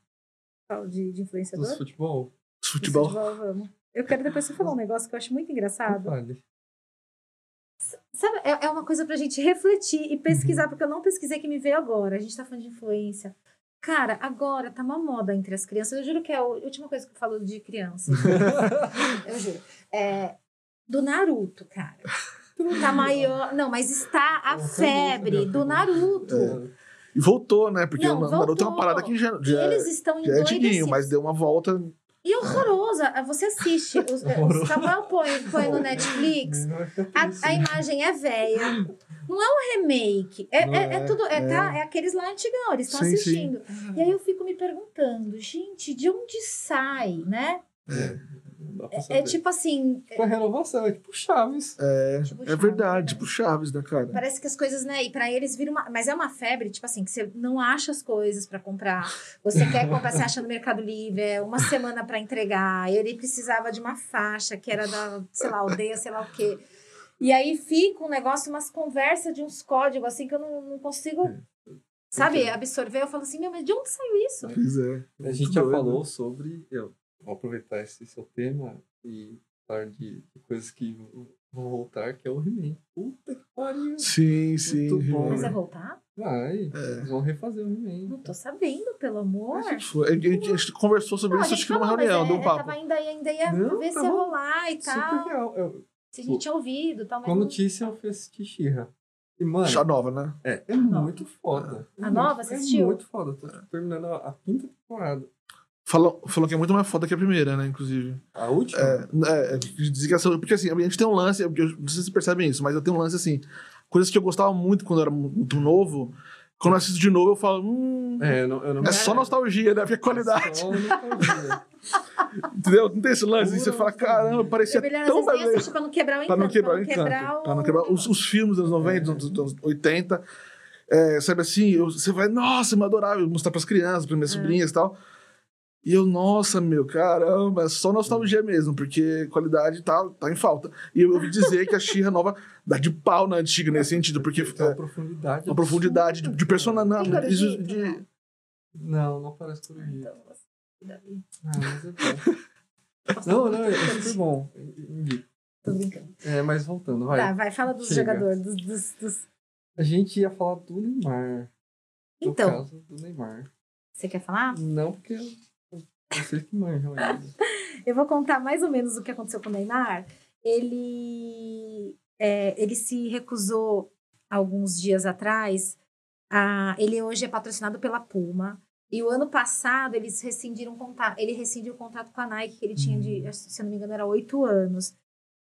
Qual de, de influenciador? dos futebol. Do Futebol. vamos. Eu quero depois você falar um negócio que eu acho muito engraçado. Vale. Sabe, é, é uma coisa pra gente refletir e Uhum. pesquisar, porque eu não pesquisei que me veio agora. A gente tá falando de influência. Cara, agora tá uma moda entre as crianças. Eu juro que é a última coisa que eu falo de criança. eu juro. É, do Naruto, cara. Tá maior. Não, mas está a febre do Naruto. É. E voltou, né? Porque Não, o Naruto é uma voltou. parada que já, já, eles estão já é antiguinho, mas deu uma volta. E horrorosa. Você assiste. Os, o Samuel põe, põe no Netflix. Triste. A, a imagem é velha. Não é um remake. É, é, é é, tudo. É, Tá, é aqueles lá antigão, eles estão Sim, sim. assistindo. E aí eu fico me perguntando, gente, de onde sai, né? Não É, saber. tipo assim. Tipo a renovação, é tipo Chaves. É, tipo é Chaves, verdade, né? tipo Chaves, né, cara? Parece que as coisas, né? E pra eles viram uma. Mas é uma febre, tipo assim, que você não acha as coisas pra comprar. Você quer comprar, você acha no Mercado Livre, é uma semana pra entregar. Ele precisava de uma faixa que era da, sei lá, aldeia, sei lá o quê. E aí fica um negócio, umas conversas de uns códigos assim que eu não, não consigo, sabe, absorver. Eu falo assim, meu, mas de onde saiu isso? Pois é. A gente já falou sobre. Eu vou aproveitar esse seu tema e falar de, de coisas que vão voltar, que é o He-Man. Puta que pariu. Sim, sim. Muito bom. Mas vai voltar? Vai, É. eles vão refazer o He-Man. Não tô sabendo, pelo amor. A gente, foi- a gente- a gente conversou sobre Não, a isso, acho que numa reunião, é, deu um é, papo. Tava ainda, ainda ia Não, ver se tava ia rolar e Super tal. real. Eu, Se a gente tinha ouvido tal, mas com a notícia eu fui assistir. E, mano, Já nova, né? é, é muito foda. A É nova, muito- você assistiu? É muito foda. Tô terminando a, a quinta temporada. Falam, falam que é muito mais foda que a primeira, né, inclusive. A última? É, é, dizem que essa- porque assim, a gente tem um lance, eu não sei se vocês percebem isso, mas eu tenho um lance assim, coisas que eu gostava muito quando eu era muito novo, quando eu assisto de novo eu falo, hum, é, É, eu não, eu não só nostalgia, né, porque é qualidade, Só nostalgia. entendeu? Não tem esse lance, e você fala, caramba, parecia É melhor tão brasileiro. pra não quebrar o Pra não encanto. quebrar o encanto. o... Pra não quebrar os, os filmes dos anos 90, dos anos- dos anos 80. é, sabe assim, eu- você vai, nossa, eu adorava eu mostrar pras crianças, pras minhas É. sobrinhas e tal. E eu, nossa, meu, caramba, é só nostalgia mesmo, porque qualidade tá, tá em falta. E eu ouvi dizer que a Xirra nova dá de pau na antiga nesse sentido, porque Tem uma é, profundidade. uma profundidade de, de personagem. Não, isso Corujita, de. não? Não, não parece corujita. Então. Ah, mas é bom. Não, não, é super bom. Indico. Tô brincando. É, mas voltando, vai. Tá, vai, fala dos Chega. jogadores, dos, dos, dos- A gente ia falar do Neymar. Então, caso do Neymar. você quer falar? Não porque eu- vocês que ainda. Eu vou contar mais ou menos o que aconteceu com o Neymar. Ele, é, ele se recusou alguns dias atrás. A, ele hoje é patrocinado pela Puma. E o ano passado eles rescindiram o contrato. Ele rescindiu o contrato com a Nike que ele tinha de, se eu não me engano, era oito anos.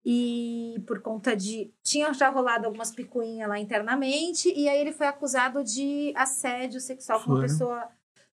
E por conta de. Tinha já rolado algumas picuinhas lá internamente, e aí ele foi acusado de assédio sexual com uma pessoa.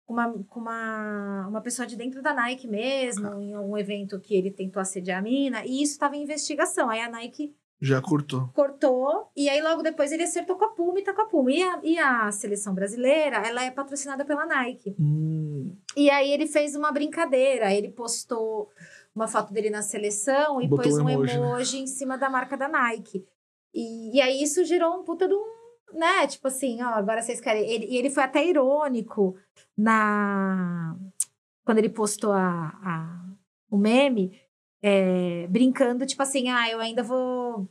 Com uma, com uma, uma pessoa de dentro da Nike mesmo, em um evento que ele tentou assediar a mina, e isso estava em investigação. Aí a Nike Já curtou. cortou, e aí logo depois ele acertou com a Puma e tá com a Puma. E a, e a seleção brasileira, ela é patrocinada pela Nike. Hum, E aí ele fez uma brincadeira, ele postou uma foto dele na seleção e Botou pôs um um emoji, emoji, né? em cima da marca da Nike. E, e aí isso gerou um puta de um, né, tipo assim, ó, agora vocês querem... Ele, e ele foi até irônico na... Quando ele postou a, a, o meme, é, brincando, tipo assim, ah, eu ainda vou...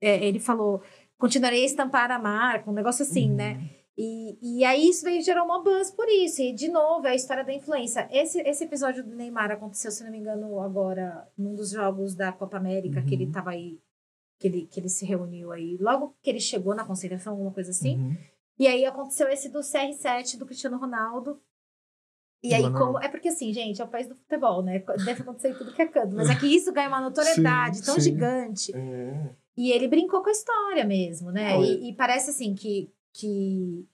é, ele falou, continuarei a estampar a marca, um negócio assim, Uhum. né? E, e aí isso daí gerou uma buzz por isso. E, de novo, é a história da influência. Esse, esse episódio do Neymar aconteceu, se não me engano, agora, num dos jogos da Copa América, que ele Uhum. tava aí, que ele, que ele se reuniu aí. Logo que ele chegou na concentração, alguma coisa assim. uhum. E aí aconteceu esse do CR7 do Cristiano Ronaldo. E aí, Mano. como. É porque assim, gente, é o país do futebol, né? Deve acontecer tudo que é canto. Mas é que isso ganha uma notoriedade Sim, tão sim. gigante. É. E ele brincou com a história mesmo, né? E, e parece assim que, que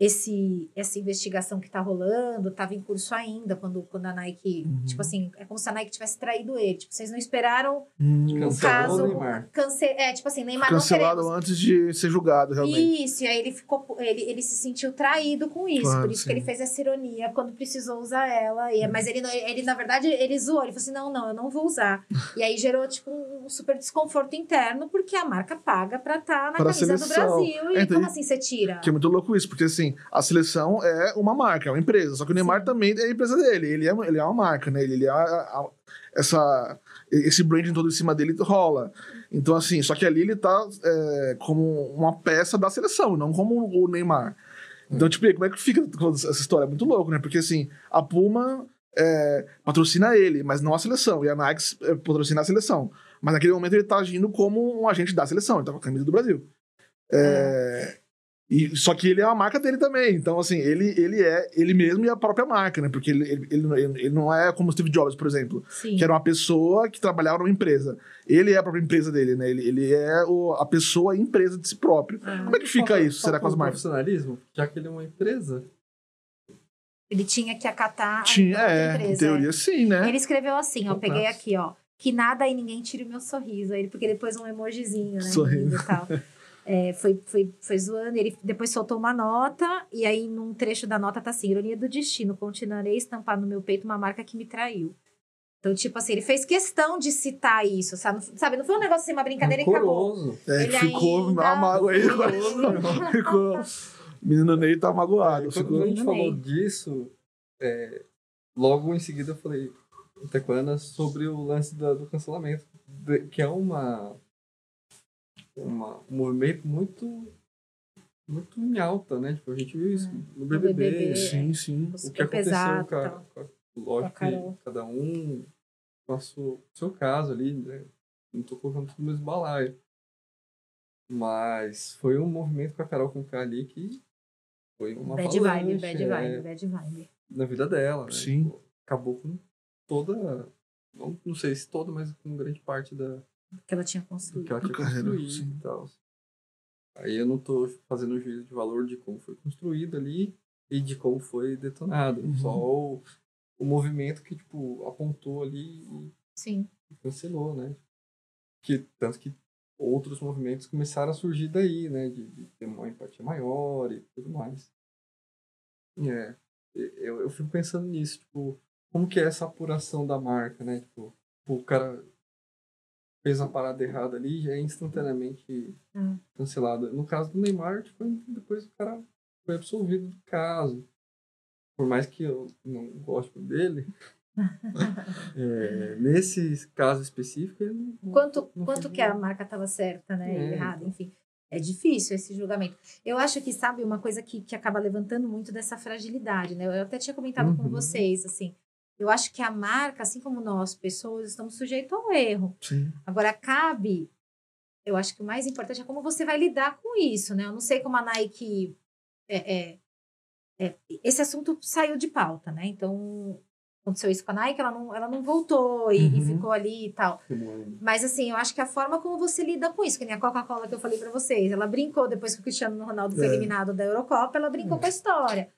esse, essa investigação que tá rolando tava em curso ainda, quando, quando a Nike, Uhum. tipo assim, é como se a Nike tivesse traído ele. Tipo, vocês não esperaram Hum, Cancelou caso- o Neymar. cance... É, tipo assim, Neymar cancelado antes de ser julgado, realmente. Isso, e aí ele ficou, ele, ele se sentiu traído com isso, Claro, por isso que sim. ele fez essa ironia quando precisou usar ela. E, mas ele, ele, na verdade, ele zoou, ele falou assim: não, não, eu não vou usar. E aí gerou, tipo, um super desconforto interno, porque a marca paga pra estar na Pra camisa do. Brasil. E É, então, como assim você tira? Que é muito louco isso, porque assim, a seleção é uma marca, é uma empresa. Só que o Neymar Sim. também é a empresa dele. Ele é, ele é uma marca, né? Ele, ele é a- a- essa, esse branding todo em cima dele rola. Então, assim, só que ali ele tá é, como uma peça da seleção, não como o Neymar. Então, tipo, como é que fica toda essa história? É muito louco, né? Porque assim, a Puma é, patrocina ele, mas não a seleção. E a Nike é, patrocina a seleção. Mas naquele momento ele tá agindo como um agente da seleção, ele tá com a camisa do Brasil. É, e, só que ele é uma marca dele também. Então, assim, ele, ele é ele mesmo e a própria marca, né? Porque ele, ele, ele, ele não é como o Steve Jobs, por exemplo, Sim. que era uma pessoa que trabalhava numa empresa. Ele é a própria empresa dele, né? Ele, ele é o, a pessoa e empresa de si próprio. Ah. Como é que fica Falta- isso? Será falta com as um marcas? profissionalismo? Já que ele é uma empresa. Ele tinha que acatar a Tinha, própria é, empresa. em teoria sim, né? Ele escreveu assim, ó, peguei aqui, ó. Que nada e ninguém tire o meu sorriso. Ele, porque depois um emojizinho, né? Sorrindo. rindo E tal. É, foi, foi, foi zoando. Ele depois soltou uma nota, e aí num trecho da nota tá assim: ironia do destino, continuarei a estampar no meu peito uma marca que me traiu. Então, tipo assim, ele fez questão de citar isso, sabe? Sabe, não foi um negócio assim, uma brincadeira e acabou. É, ele ficou ainda- uma mágoa aí. Ficou. Menino Ney tá magoado. Quando ficou- a gente falou disso, é, logo em seguida eu falei, Tequana sobre o lance da- do cancelamento, de- que é uma, uma um movimento muito muito em alta, né? Tipo, a gente viu isso no BBB. BBB. Sim, sim. O que Super aconteceu pesado. com a, com a- lógico Com a Carol. que cada um com o seu, seu caso ali, né? Não tô colocando tudo no mesmo balaio. Mas foi um movimento com a Carol com K ali que foi uma Bad vibe, avalanche, bad é, vibe, bad vibe. na vida dela, né? Sim. Tipo, Acabou com toda, não, não sei se toda, mas com grande parte da, Que ela tinha do construído. que ela tinha Carreira, construído sim. e tal. Aí eu não tô fazendo juízo de valor de como foi construído ali e de como foi detonado. Uhum. Só o, o movimento que, tipo, apontou ali Sim. e cancelou, né? Que, tanto que outros movimentos começaram a surgir daí, né? De, de ter uma empatia maior e tudo mais. É. Eu, eu fico pensando nisso, tipo, como que é essa apuração da marca, né? Tipo, o cara fez uma parada errada ali e já é instantaneamente Hum. cancelado. No caso do Neymar, tipo, depois o cara foi absolvido do caso. Por mais que eu não goste dele, é, nesse caso específico, ele não, Quanto, não quanto que a marca estava certa, né? É, errada, enfim. É difícil esse julgamento. Eu acho que, sabe, uma coisa que, que acaba levantando muito dessa fragilidade, né? Eu até tinha comentado com Uhum. vocês, assim. Eu acho que a marca, assim como nós, pessoas, estamos sujeitos ao erro. Sim. Agora, cabe. Eu acho que o mais importante é como você vai lidar com isso, né? Eu não sei como a Nike. é- é- é, esse assunto saiu de pauta, né? Então, aconteceu isso com a Nike, ela não, ela não voltou e, e Uhum. ficou ali e tal. Mas assim, eu acho que a forma como você lida com isso, que nem a Coca-Cola que eu falei pra vocês, ela brincou depois que o Cristiano Ronaldo foi É. eliminado da Eurocopa, ela brincou com a história.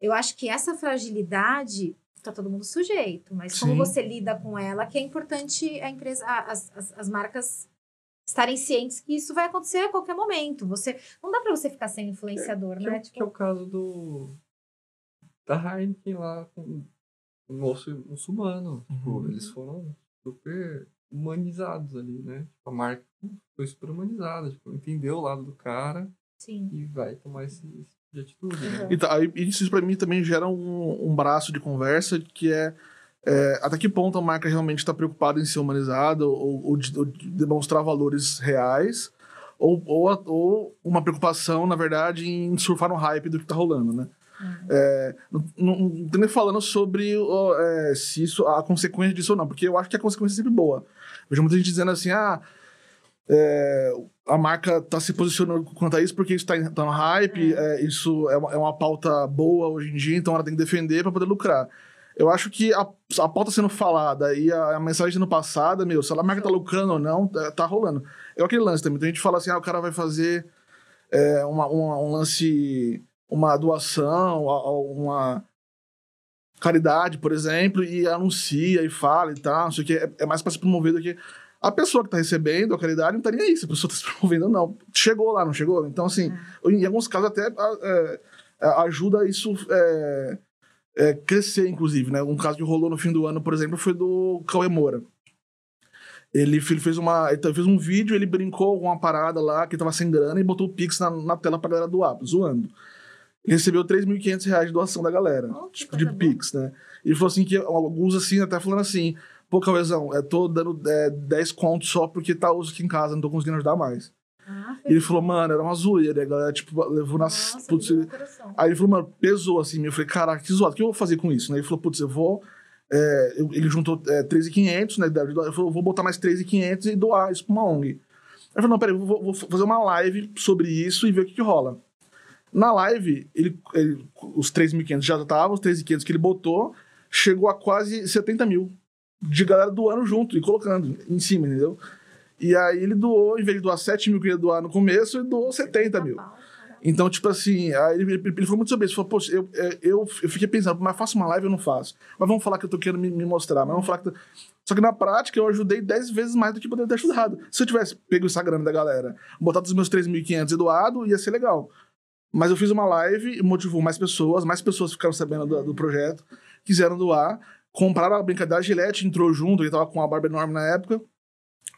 Eu acho que essa fragilidade tá todo mundo sujeito, mas como Sim. você lida com ela, que é importante a empresa, as, as, as marcas estarem cientes que isso vai acontecer a qualquer momento. Você não dá pra você ficar sem influenciador, Que, né? é, o- que é o caso do da Heineken lá com o moço muçulmano. Tipo, Uhum. eles foram super humanizados ali, né? A marca foi super humanizada, tipo, entendeu o lado do cara sim. e vai tomar esse, esse tipo de atitude, né? Então, aí, isso pra mim também gera um, um braço de conversa que é, é, até que ponto a marca realmente está preocupada em ser humanizada ou, ou de, ou de demonstrar valores reais ou, ou, ou uma preocupação, na verdade, em surfar no hype do que tá rolando, né? Uhum. É, não, não, tô nem falando sobre ó, é, se isso, a consequência disso ou não, porque eu acho que a consequência é sempre boa. Vejo muita gente dizendo assim, ah, é, a marca tá se posicionando quanto a isso porque isso tá, em- tá no hype, é, isso é uma, é uma pauta boa hoje em dia, então ela tem que defender para poder lucrar. Eu acho que a, a pauta sendo falada e a, a mensagem sendo passada, meu, se a marca tá lucrando ou não, tá, tá rolando. É aquele lance também. Então a gente fala assim, ah, o cara vai fazer é, uma, uma- um lance, uma doação, uma caridade, por exemplo, e anuncia e fala e tal, não sei o que. É, é mais para se promover do que. A pessoa que tá recebendo a caridade não tá nem aí se a pessoa tá se promovendo ou não. Chegou lá, não chegou? Então, assim, em alguns casos até é, é, ajuda isso é, é, crescer, inclusive, né? Um caso que rolou no fim do ano, por exemplo, foi do Cauê Moura. Ele, ele fez uma. Ele fez um vídeo, ele brincou com uma parada lá que tava sem grana e botou o Pix na, na tela pra galera doar, zoando. Ele recebeu 3.500 reais de doação da galera. Oh, tipo, de boa. Pix, né? Ele falou assim que alguns assim, até falando assim, pô, Cauêzão, eu tô dando é, 10 contos só porque tá uso aqui em casa, não tô conseguindo ajudar mais. Ah, E ele falou, mano, era uma zoeira, a galera, tipo, levou nas. Nossa, putz, coração. Aí ele falou, mano, pesou assim. Eu falei, caraca, que zoado, o que eu vou fazer com isso? Né? Ele falou, putz, eu vou. é, ele juntou é, 3.500, né? Ele falou, vou botar mais 3.500 e doar isso pra uma ONG. Aí eu falei, não, peraí, eu vou, vou fazer uma live sobre isso e ver o que, que rola. Na live, ele, ele- os 3.500 já estavam, os 3.500 que ele botou, chegou a quase 70 mil de galera doando junto e colocando em cima, entendeu? E aí ele doou, em vez de doar 7 mil que ele ia doar no começo, ele doou 70 mil. Então, tipo assim, aí ele, ele, falou muito sobre isso. Ele falou, poxa, eu, é, eu, eu fiquei pensando, mas faço uma live ou não faço? Mas vamos falar que eu tô querendo me, me mostrar. Mas vamos falar que. tô- Só que na prática eu ajudei 10 vezes mais do que poderia ter ajudado. Se eu tivesse pego o Instagram da galera, botado os meus 3.500 e doado, ia ser legal. Mas eu fiz uma live, motivou mais pessoas, mais pessoas ficaram sabendo do, do projeto, quiseram doar, compraram a brincadeira, a Gillette entrou junto, ele tava com uma barba enorme na época.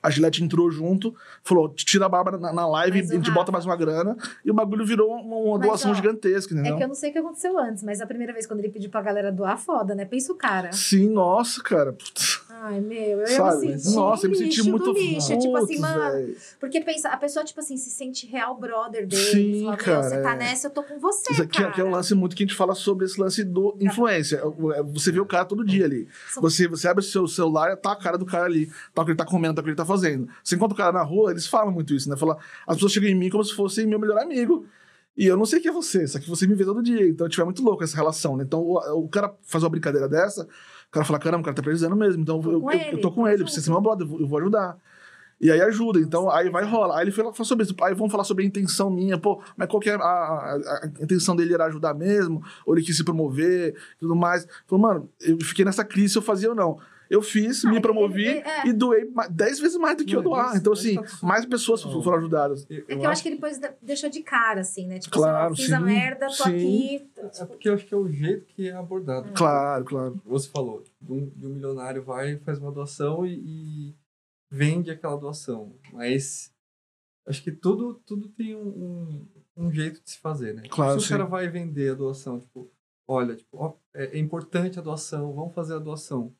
A Gillette entrou junto, falou: tira a barba na, na live, Mas a gente bota mais uma grana. E o bagulho virou uma, uma Mas, doação ó, gigantesca, É entendeu? que eu não sei o que aconteceu antes, mas a primeira vez quando ele pediu pra galera doar, foda, né? Pensa o cara. Sim, nossa, cara. Putz, Ai, meu, eu sabe? me senti nossa, eu me senti muito. lixo. tipo assim, Putz, mano, velho. porque pensa, a pessoa, tipo assim, se sente real brother dele. Sim, fala, cara, você tá é. nessa, eu tô com você, Isso aqui, cara. aqui é um lance muito que a gente fala sobre esse lance do influência. É, Você vê o cara todo dia ali. Você, você abre o seu celular e tá a cara do cara ali. Tá o que ele tá comendo, tá o que ele tá fazendo. Você encontra o cara na rua, eles falam muito isso, né? Fala, as pessoas chegam em mim como se fosse meu melhor amigo. E eu não sei quem é você, só que você me vê todo dia. Então, tipo, é muito louco essa relação, né? Então, o, o cara faz uma brincadeira dessa, cara fala, caramba, o cara tá precisando mesmo. Então, Tô eu, eu, ele, eu tô com ele, junto. você é meu brother, eu vou, ajudar. E aí ajuda, então aí vai rolar. Aí ele fala, sobre isso. Aí vamos falar sobre a intenção minha, pô, mas qual que é a, a- a intenção dele era ajudar mesmo? Ou ele quis se promover e tudo mais? Falou, mano, eu fiquei nessa crise se eu fazia ou não. Eu fiz, Ah, me ele- promovi ele- é. e doei ma- dez vezes mais do que eu Não, doar. Então, assim, mais pessoas bom. foram ajudadas. Eu, É que eu acho que ele depois de- deixou de cara, assim, né? Tipo, Claro, assim, fiz a sim, merda, tô sim. aqui. É Tipo, porque eu acho que é o jeito que é abordado. Claro, claro. Você falou, de um, de um milionário vai, faz uma doação e, e vende aquela doação. Mas acho que tudo, tudo tem um, um, um jeito de se fazer, né? Claro, Se o cara vai vender a doação, tipo, olha, tipo, ó, é, é importante a doação, vamos fazer a doação.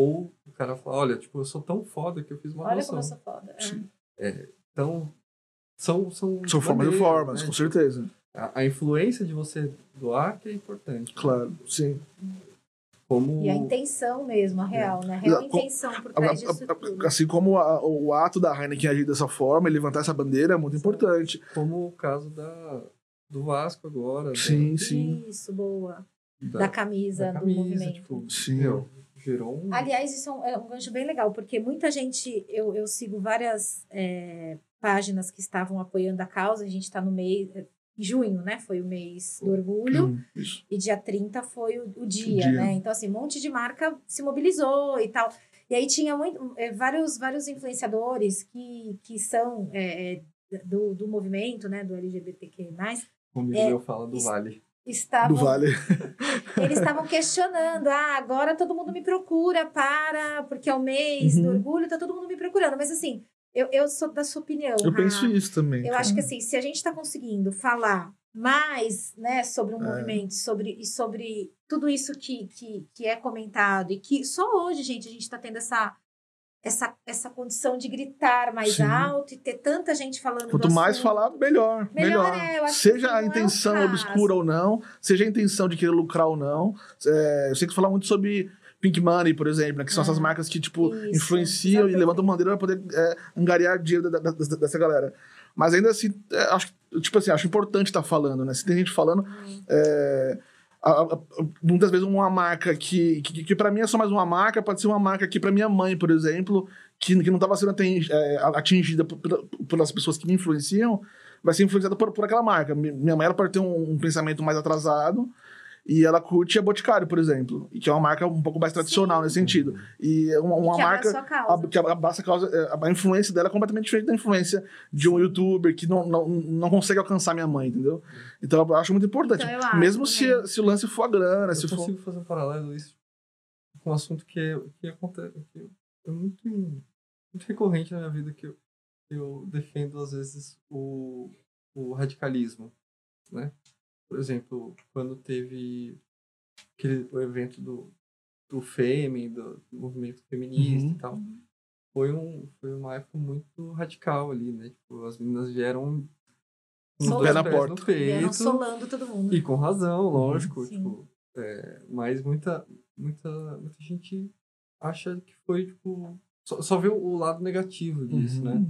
Ou o cara fala, olha, tipo, eu sou tão foda que eu fiz uma olha doação. como eu sou foda. É. Sim. Então, são... São, São formas e formas, né? com certeza. A, a influência de você doar que é importante. Claro, sim. Como... E a intenção mesmo, a real, né? A real É. Intenção por trás a- disso a- tudo. Assim como a- o ato da Heineken agir dessa forma, e levantar essa bandeira é muito importante. como o caso da, do Vasco agora. Sim, da, sim. Isso, boa. da, Da camisa, da do camisa, movimento. tipo, Sim. meu, gerou um... Aliás, isso é um, é um gancho bem legal, porque muita gente, eu, eu sigo várias é, páginas que estavam apoiando a causa, a gente está no mês, em junho, né? Foi o mês do orgulho, Hum, e dia 30 foi o, o dia, dia. né? Então, assim, um monte de marca se mobilizou e tal. E aí tinha muito, é, vários, vários influenciadores que, que são é, é, do, do movimento, né? Do LGBTQ+, o é, Julião fala do isso- Vale. Estavam Do Vale. eles estavam questionando, ah, agora todo mundo me procura para, porque é o mês do Uhum. orgulho, tá todo mundo me procurando. Mas assim, eu, eu sou da sua opinião. Eu penso isso também. Eu acho que assim, se a gente está conseguindo falar mais, né, sobre um É. movimento, sobre e sobre tudo isso que, que, que é comentado e que só hoje, gente, a gente está tendo essa essa essa condição de gritar mais Sim. alto e ter tanta gente falando Quanto mais falar, melhor. Melhor, Melhor. é, seja a é intenção caso. obscura ou não, seja a intenção de querer lucrar ou não. É, eu sei que você fala muito sobre Pink Money, por exemplo, né, que são É. essas marcas que, tipo, Isso, influenciam e exatamente. levantam bandeira para poder é, angariar dinheiro da- da- da- dessa galera. Mas ainda assim, é, acho, tipo assim, acho importante estar falando, né? Se tem gente falando, Hum. Muitas vezes uma marca que, que, que para mim é só mais uma marca, pode ser uma marca que para minha mãe, por exemplo, que, que não estava sendo é, atingida pelas pessoas que me influenciam, vai ser influenciada por, por aquela marca. Mi- Minha mãe pode ter um, um pensamento mais atrasado e ela curte a Boticário, por exemplo, e que é uma marca um pouco mais tradicional Sim. nesse sentido. E é uma, E uma que marca a causa. a, que abraça a causa, é, a influência dela é completamente diferente da influência de um youtuber que não, não, não consegue alcançar minha mãe, entendeu? Então eu acho muito importante. Então, eu acho Mesmo também. se, se o lance for a grana, Eu se for. consigo fazer um paralelo isso com um assunto que, é, que, acontece, que é muito, muito recorrente na minha vida, que eu, eu defendo, às vezes, o, o radicalismo, né? Por exemplo, quando teve aquele, o evento do, do FEME, do, do movimento feminista Uhum. e tal, foi, um, foi uma época muito radical ali, né? Tipo, as meninas vieram com Solando. dois Pé na pés porta. no Vieram peito. solando todo mundo. E com razão, lógico. Sim. Tipo, é, mas muita, muita, muita gente acha que foi, tipo. Só, só vê o lado negativo disso, né?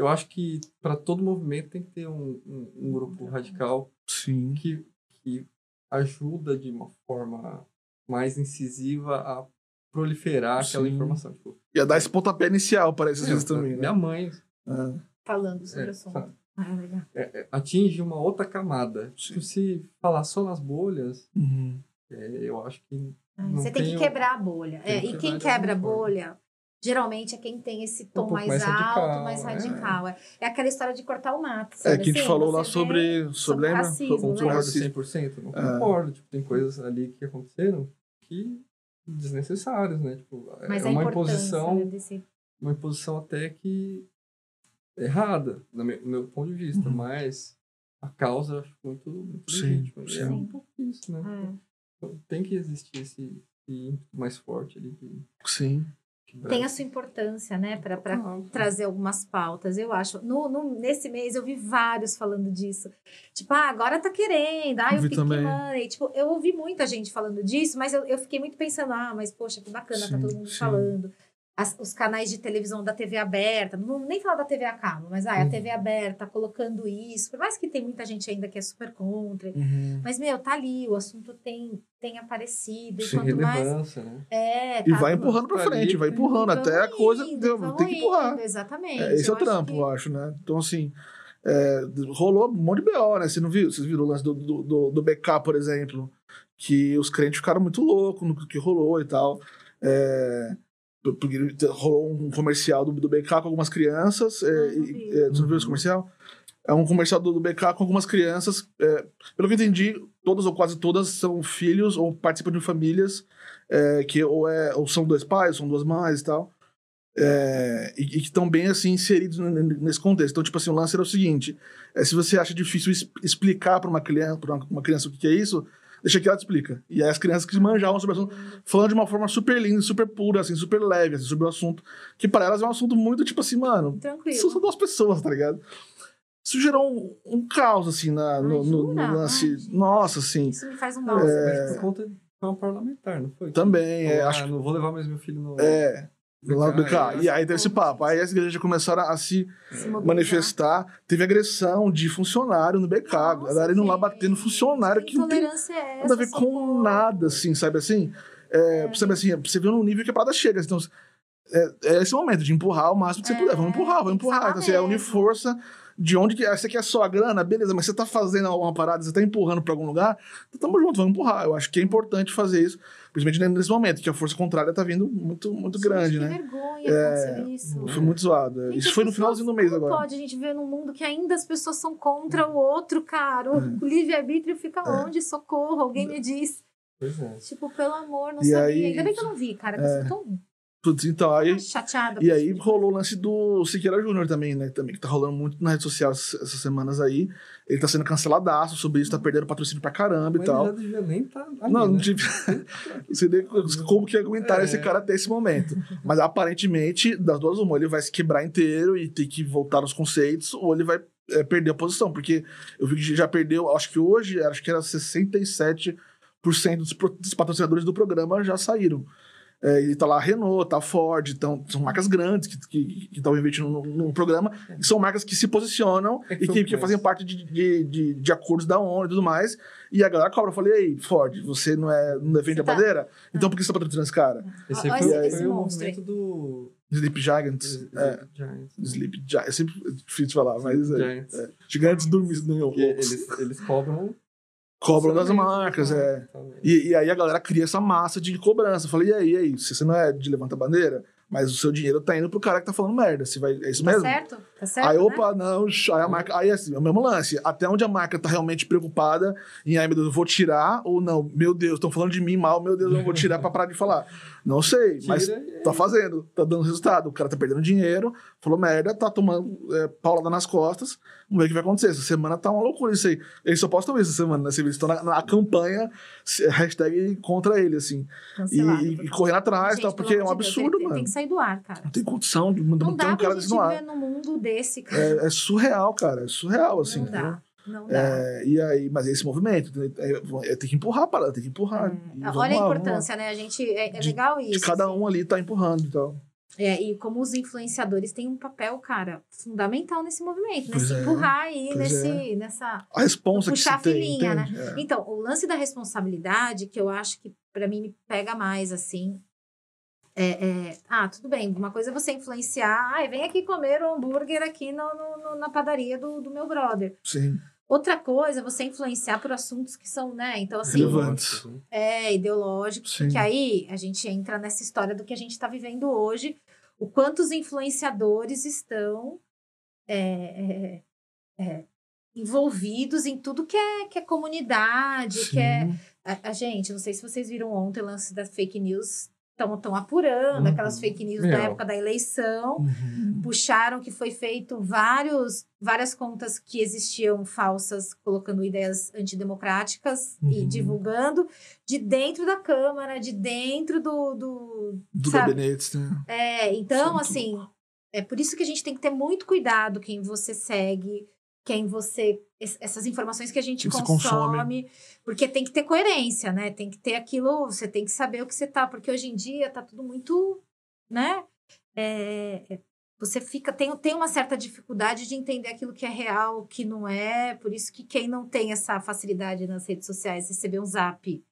Eu acho que para todo movimento tem que ter um, um, um grupo radical Sim. que, que ajuda de uma forma mais incisiva a proliferar aquela Sim. informação. Tipo, Ia dar esse pontapé inicial para esses meu, dias também, né? minha mãe É. Falando sobre é, o assunto. Ah, legal. é, é, atinge uma outra camada. Tipo, se falar só nas bolhas, Uhum. é, eu acho que Ah, Não Você tem que tenho- quebrar a bolha. tem É, que e quem quebra a bolha, geralmente é quem tem esse tom pouco mais, mais alto, radical, mais é. radical. É. É aquela história de cortar o mato. É, sabe que a gente assim? falou lá sobre. sobre sobre lembra? racismo, Sobre né? concordo racismo. 100%, não É. concordo. Tipo, tem coisas ali que aconteceram que desnecessárias, né? Tipo, Mas é uma imposição né, desse... uma imposição até que errada, no meu, no meu ponto de vista, Uhum. mas a causa eu acho muito, muito Sim, legítima. Sim. é um pouco isso, né? É. Então, Tem que existir esse, mais forte ali Sim. Tem a sua importância, né, para Total. trazer algumas pautas, eu acho. No, no- nesse mês eu vi vários falando disso. Tipo, ah, agora tá querendo, ah, também. Money. Tipo, eu ouvi muita gente falando disso, mas eu, eu fiquei muito pensando, ah, mas poxa, que bacana, tá Sim, todo mundo sim. falando. As- os canais de televisão da TV aberta, não vou nem falar da TV a cabo, mas ah, a Uhum. TV aberta colocando isso, por mais que tem muita gente ainda que é super contra. Uhum. Mas, meu, tá ali, o assunto tem, tem aparecido. E Sim, quanto mais. né? É, E tá vai empurrando pra tá ali, frente, vai empurrando até a Vamos coisa. indo, deu- tem que empurrar. indo, exatamente. É, esse é o trampo, que- eu acho, né? Então, assim, é, rolou um monte de BO, né? Você não viu? Vocês viram o lance do, do, do, do BK, por exemplo? Que os crentes ficaram muito loucos no que rolou e tal. É, porque rolou um comercial do, do BK com algumas crianças. É, Ah, não e- vi. é, você não viu esse comercial? É um comercial do, do BK com algumas crianças. é, pelo que eu entendi, todas ou quase todas são filhos ou participam de famílias é, que ou, é, ou são dois pais, são duas mães e tal. É, e, e que estão bem assim inseridos nesse contexto. Então, tipo assim, o lance era o seguinte: é, se você acha difícil es- explicar para uma criança, para uma, uma criança o que que é isso, deixa que ela te explica. E aí as crianças que manjavam sobre o assunto, falando de uma forma super linda, super pura, assim, super leve, assim, sobre o assunto, que para elas é um assunto muito tipo assim, mano, Tranquilo. são só duas pessoas, tá ligado? Isso gerou um, um caos, assim, na, no, Ai, no- no lance. Ai. Nossa, assim. Isso me faz um mal. É. Mas por conta de uma parlamentar, não foi? Também, é, Falou, acho ah, não vou levar mais meu filho no. É. Do lado do eu E aí teve esse papo. Aí as igrejas já começaram a se manifestar. Teve agressão de funcionário no BK. a galera indo lá batendo funcionário que não tem é nada a ver com nada, assim, sabe assim? É, Sabe assim, você vê no nível que a parada chega. Então, é, é esse momento de empurrar o máximo que você É, puder. Vamos empurrar, vamos empurrar. Então, você é unir força de onde que. Você quer só a grana? Beleza, mas você tá fazendo alguma parada, você tá empurrando pra algum lugar, então tamo junto, vamos empurrar. Eu acho que é importante fazer isso, principalmente nesse momento, que a força contrária tá vindo muito, muito Gente, grande, que né? vergonha É, isso. Foi muito zoado. Gente, Isso foi no finalzinho do mês agora. pode a gente ver num mundo que ainda as pessoas são contra o outro, cara? O É. o livre-arbítrio fica onde? Socorro, alguém me diz. Pois é. Tipo, pelo amor, não E sabia. aí- Ainda bem que eu não vi, cara. que Eu tô Putz, então, aí. chateada. E aí rolou o lance do Siqueira Júnior também, né? Também, que tá rolando muito na rede social essas, semanas aí. Ele tá sendo canceladaço sobre isso, tá perdendo patrocínio pra caramba Mas e tal. devia nem tá ali, Não, não né? tive. Não sei nem como que aguentar É. esse cara até esse momento. Mas aparentemente, das duas, uma, ele vai se quebrar inteiro e ter que voltar nos conceitos, ou ele vai é, perder a posição. Porque eu vi que já perdeu, acho que hoje, acho que era 67% dos, pro- dos patrocinadores do programa já saíram. É, e tá lá a Renault, tá a Ford, então são marcas grandes que estão investindo no, no programa, e são marcas que se posicionam É que e foi que, o que fazem parte de, de, de, de acordos da ONU e tudo mais. E a galera cobra. Eu falei, ei, Ford, você não, é, não defende Você a tá- bandeira? Então por que você tá patrocinando esse cara? Esse aí foi, esse- foi esse o monstro aí. movimento do. Sleep Giants. do- É, Giants. Sleep Giants. É sempre difícil de falar, mas é, Giants. é. Gigantes dormindo no eles, eles cobram. Cobram das marcas, né? é. E, e aí a galera cria essa massa de cobrança. Eu falei, e aí, e aí? Você não é de levanta bandeira, mas o seu dinheiro tá indo pro cara que tá falando merda. Você vai, é isso Tá mesmo? certo? Tá certo? Aí, né? opa, não, aí a marca. Aí assim, é o mesmo lance. Até onde a marca tá realmente preocupada em, ai meu Deus, eu vou tirar, ou não, meu Deus, estão falando de mim mal, meu Deus, eu não vou tirar pra parar de falar. Não sei, mas tira e- tá fazendo, tá dando resultado. O cara tá perdendo dinheiro, falou merda, tá tomando é, paulada nas costas. Vamos ver o que vai acontecer. Essa semana tá uma loucura isso aí. Eles só postam isso essa semana, né? Eles estão na, na campanha, hashtag contra ele, assim. E, Cancelado. e- e correndo atrás, Gente, tal, porque é um Deus, absurdo, tem, mano. Tem que sair do ar, cara. Não tem condição de manter Não dá um pra cara desse no ar. viver num mundo desse, cara. É, é surreal, cara. É surreal, assim. não dá. Não dá. É, e aí, mas esse movimento, é, é, tem que empurrar a parada, tem que empurrar. Vamos É. Olha a lá, lá. importância, né? A gente. É, é De- legal isso. De cada assim. um ali tá empurrando e tal. É, e como os influenciadores têm um papel, cara, fundamental nesse movimento, Pois nesse é, empurrar aí, nesse, nessa. A responsa que Puxar se a tem, filinha, né? entende? É. Então, o lance da responsabilidade, que eu acho que pra mim me pega mais, assim. É, é, ah, tudo bem. Uma coisa é você influenciar. Ah, vem aqui comer o hambúrguer aqui no, no- no- na padaria do, do meu brother. Sim, Outra coisa é você influenciar por assuntos que são, né? Então, assim, Relevantes. é ideológico, Sim. porque aí a gente entra nessa história do que a gente está vivendo hoje, o quanto os influenciadores estão é, é, é, envolvidos em tudo que é, que é comunidade, sim. que é. A, a gente, não sei se vocês viram ontem o lance da fake news. Estão apurando, Uhum. aquelas fake news da Meu. época da eleição. Uhum. Puxaram que foi feito vários, várias contas que existiam falsas, colocando ideias antidemocráticas e Uhum. divulgando de dentro da Câmara, de dentro do. do Do sabe? gabinete, né? É, então, assim, é por isso que a gente tem que ter muito cuidado quem você segue, quem você. Es- Essas informações que a gente Que consome, consome. porque tem que ter coerência, né? Tem que ter aquilo, você tem que saber o que você tá, porque hoje em dia tá tudo muito, né? É, é, você fica, tem, tem uma certa dificuldade de entender aquilo que é real, o que não é, por isso que quem não tem essa facilidade nas redes sociais, receber um zap,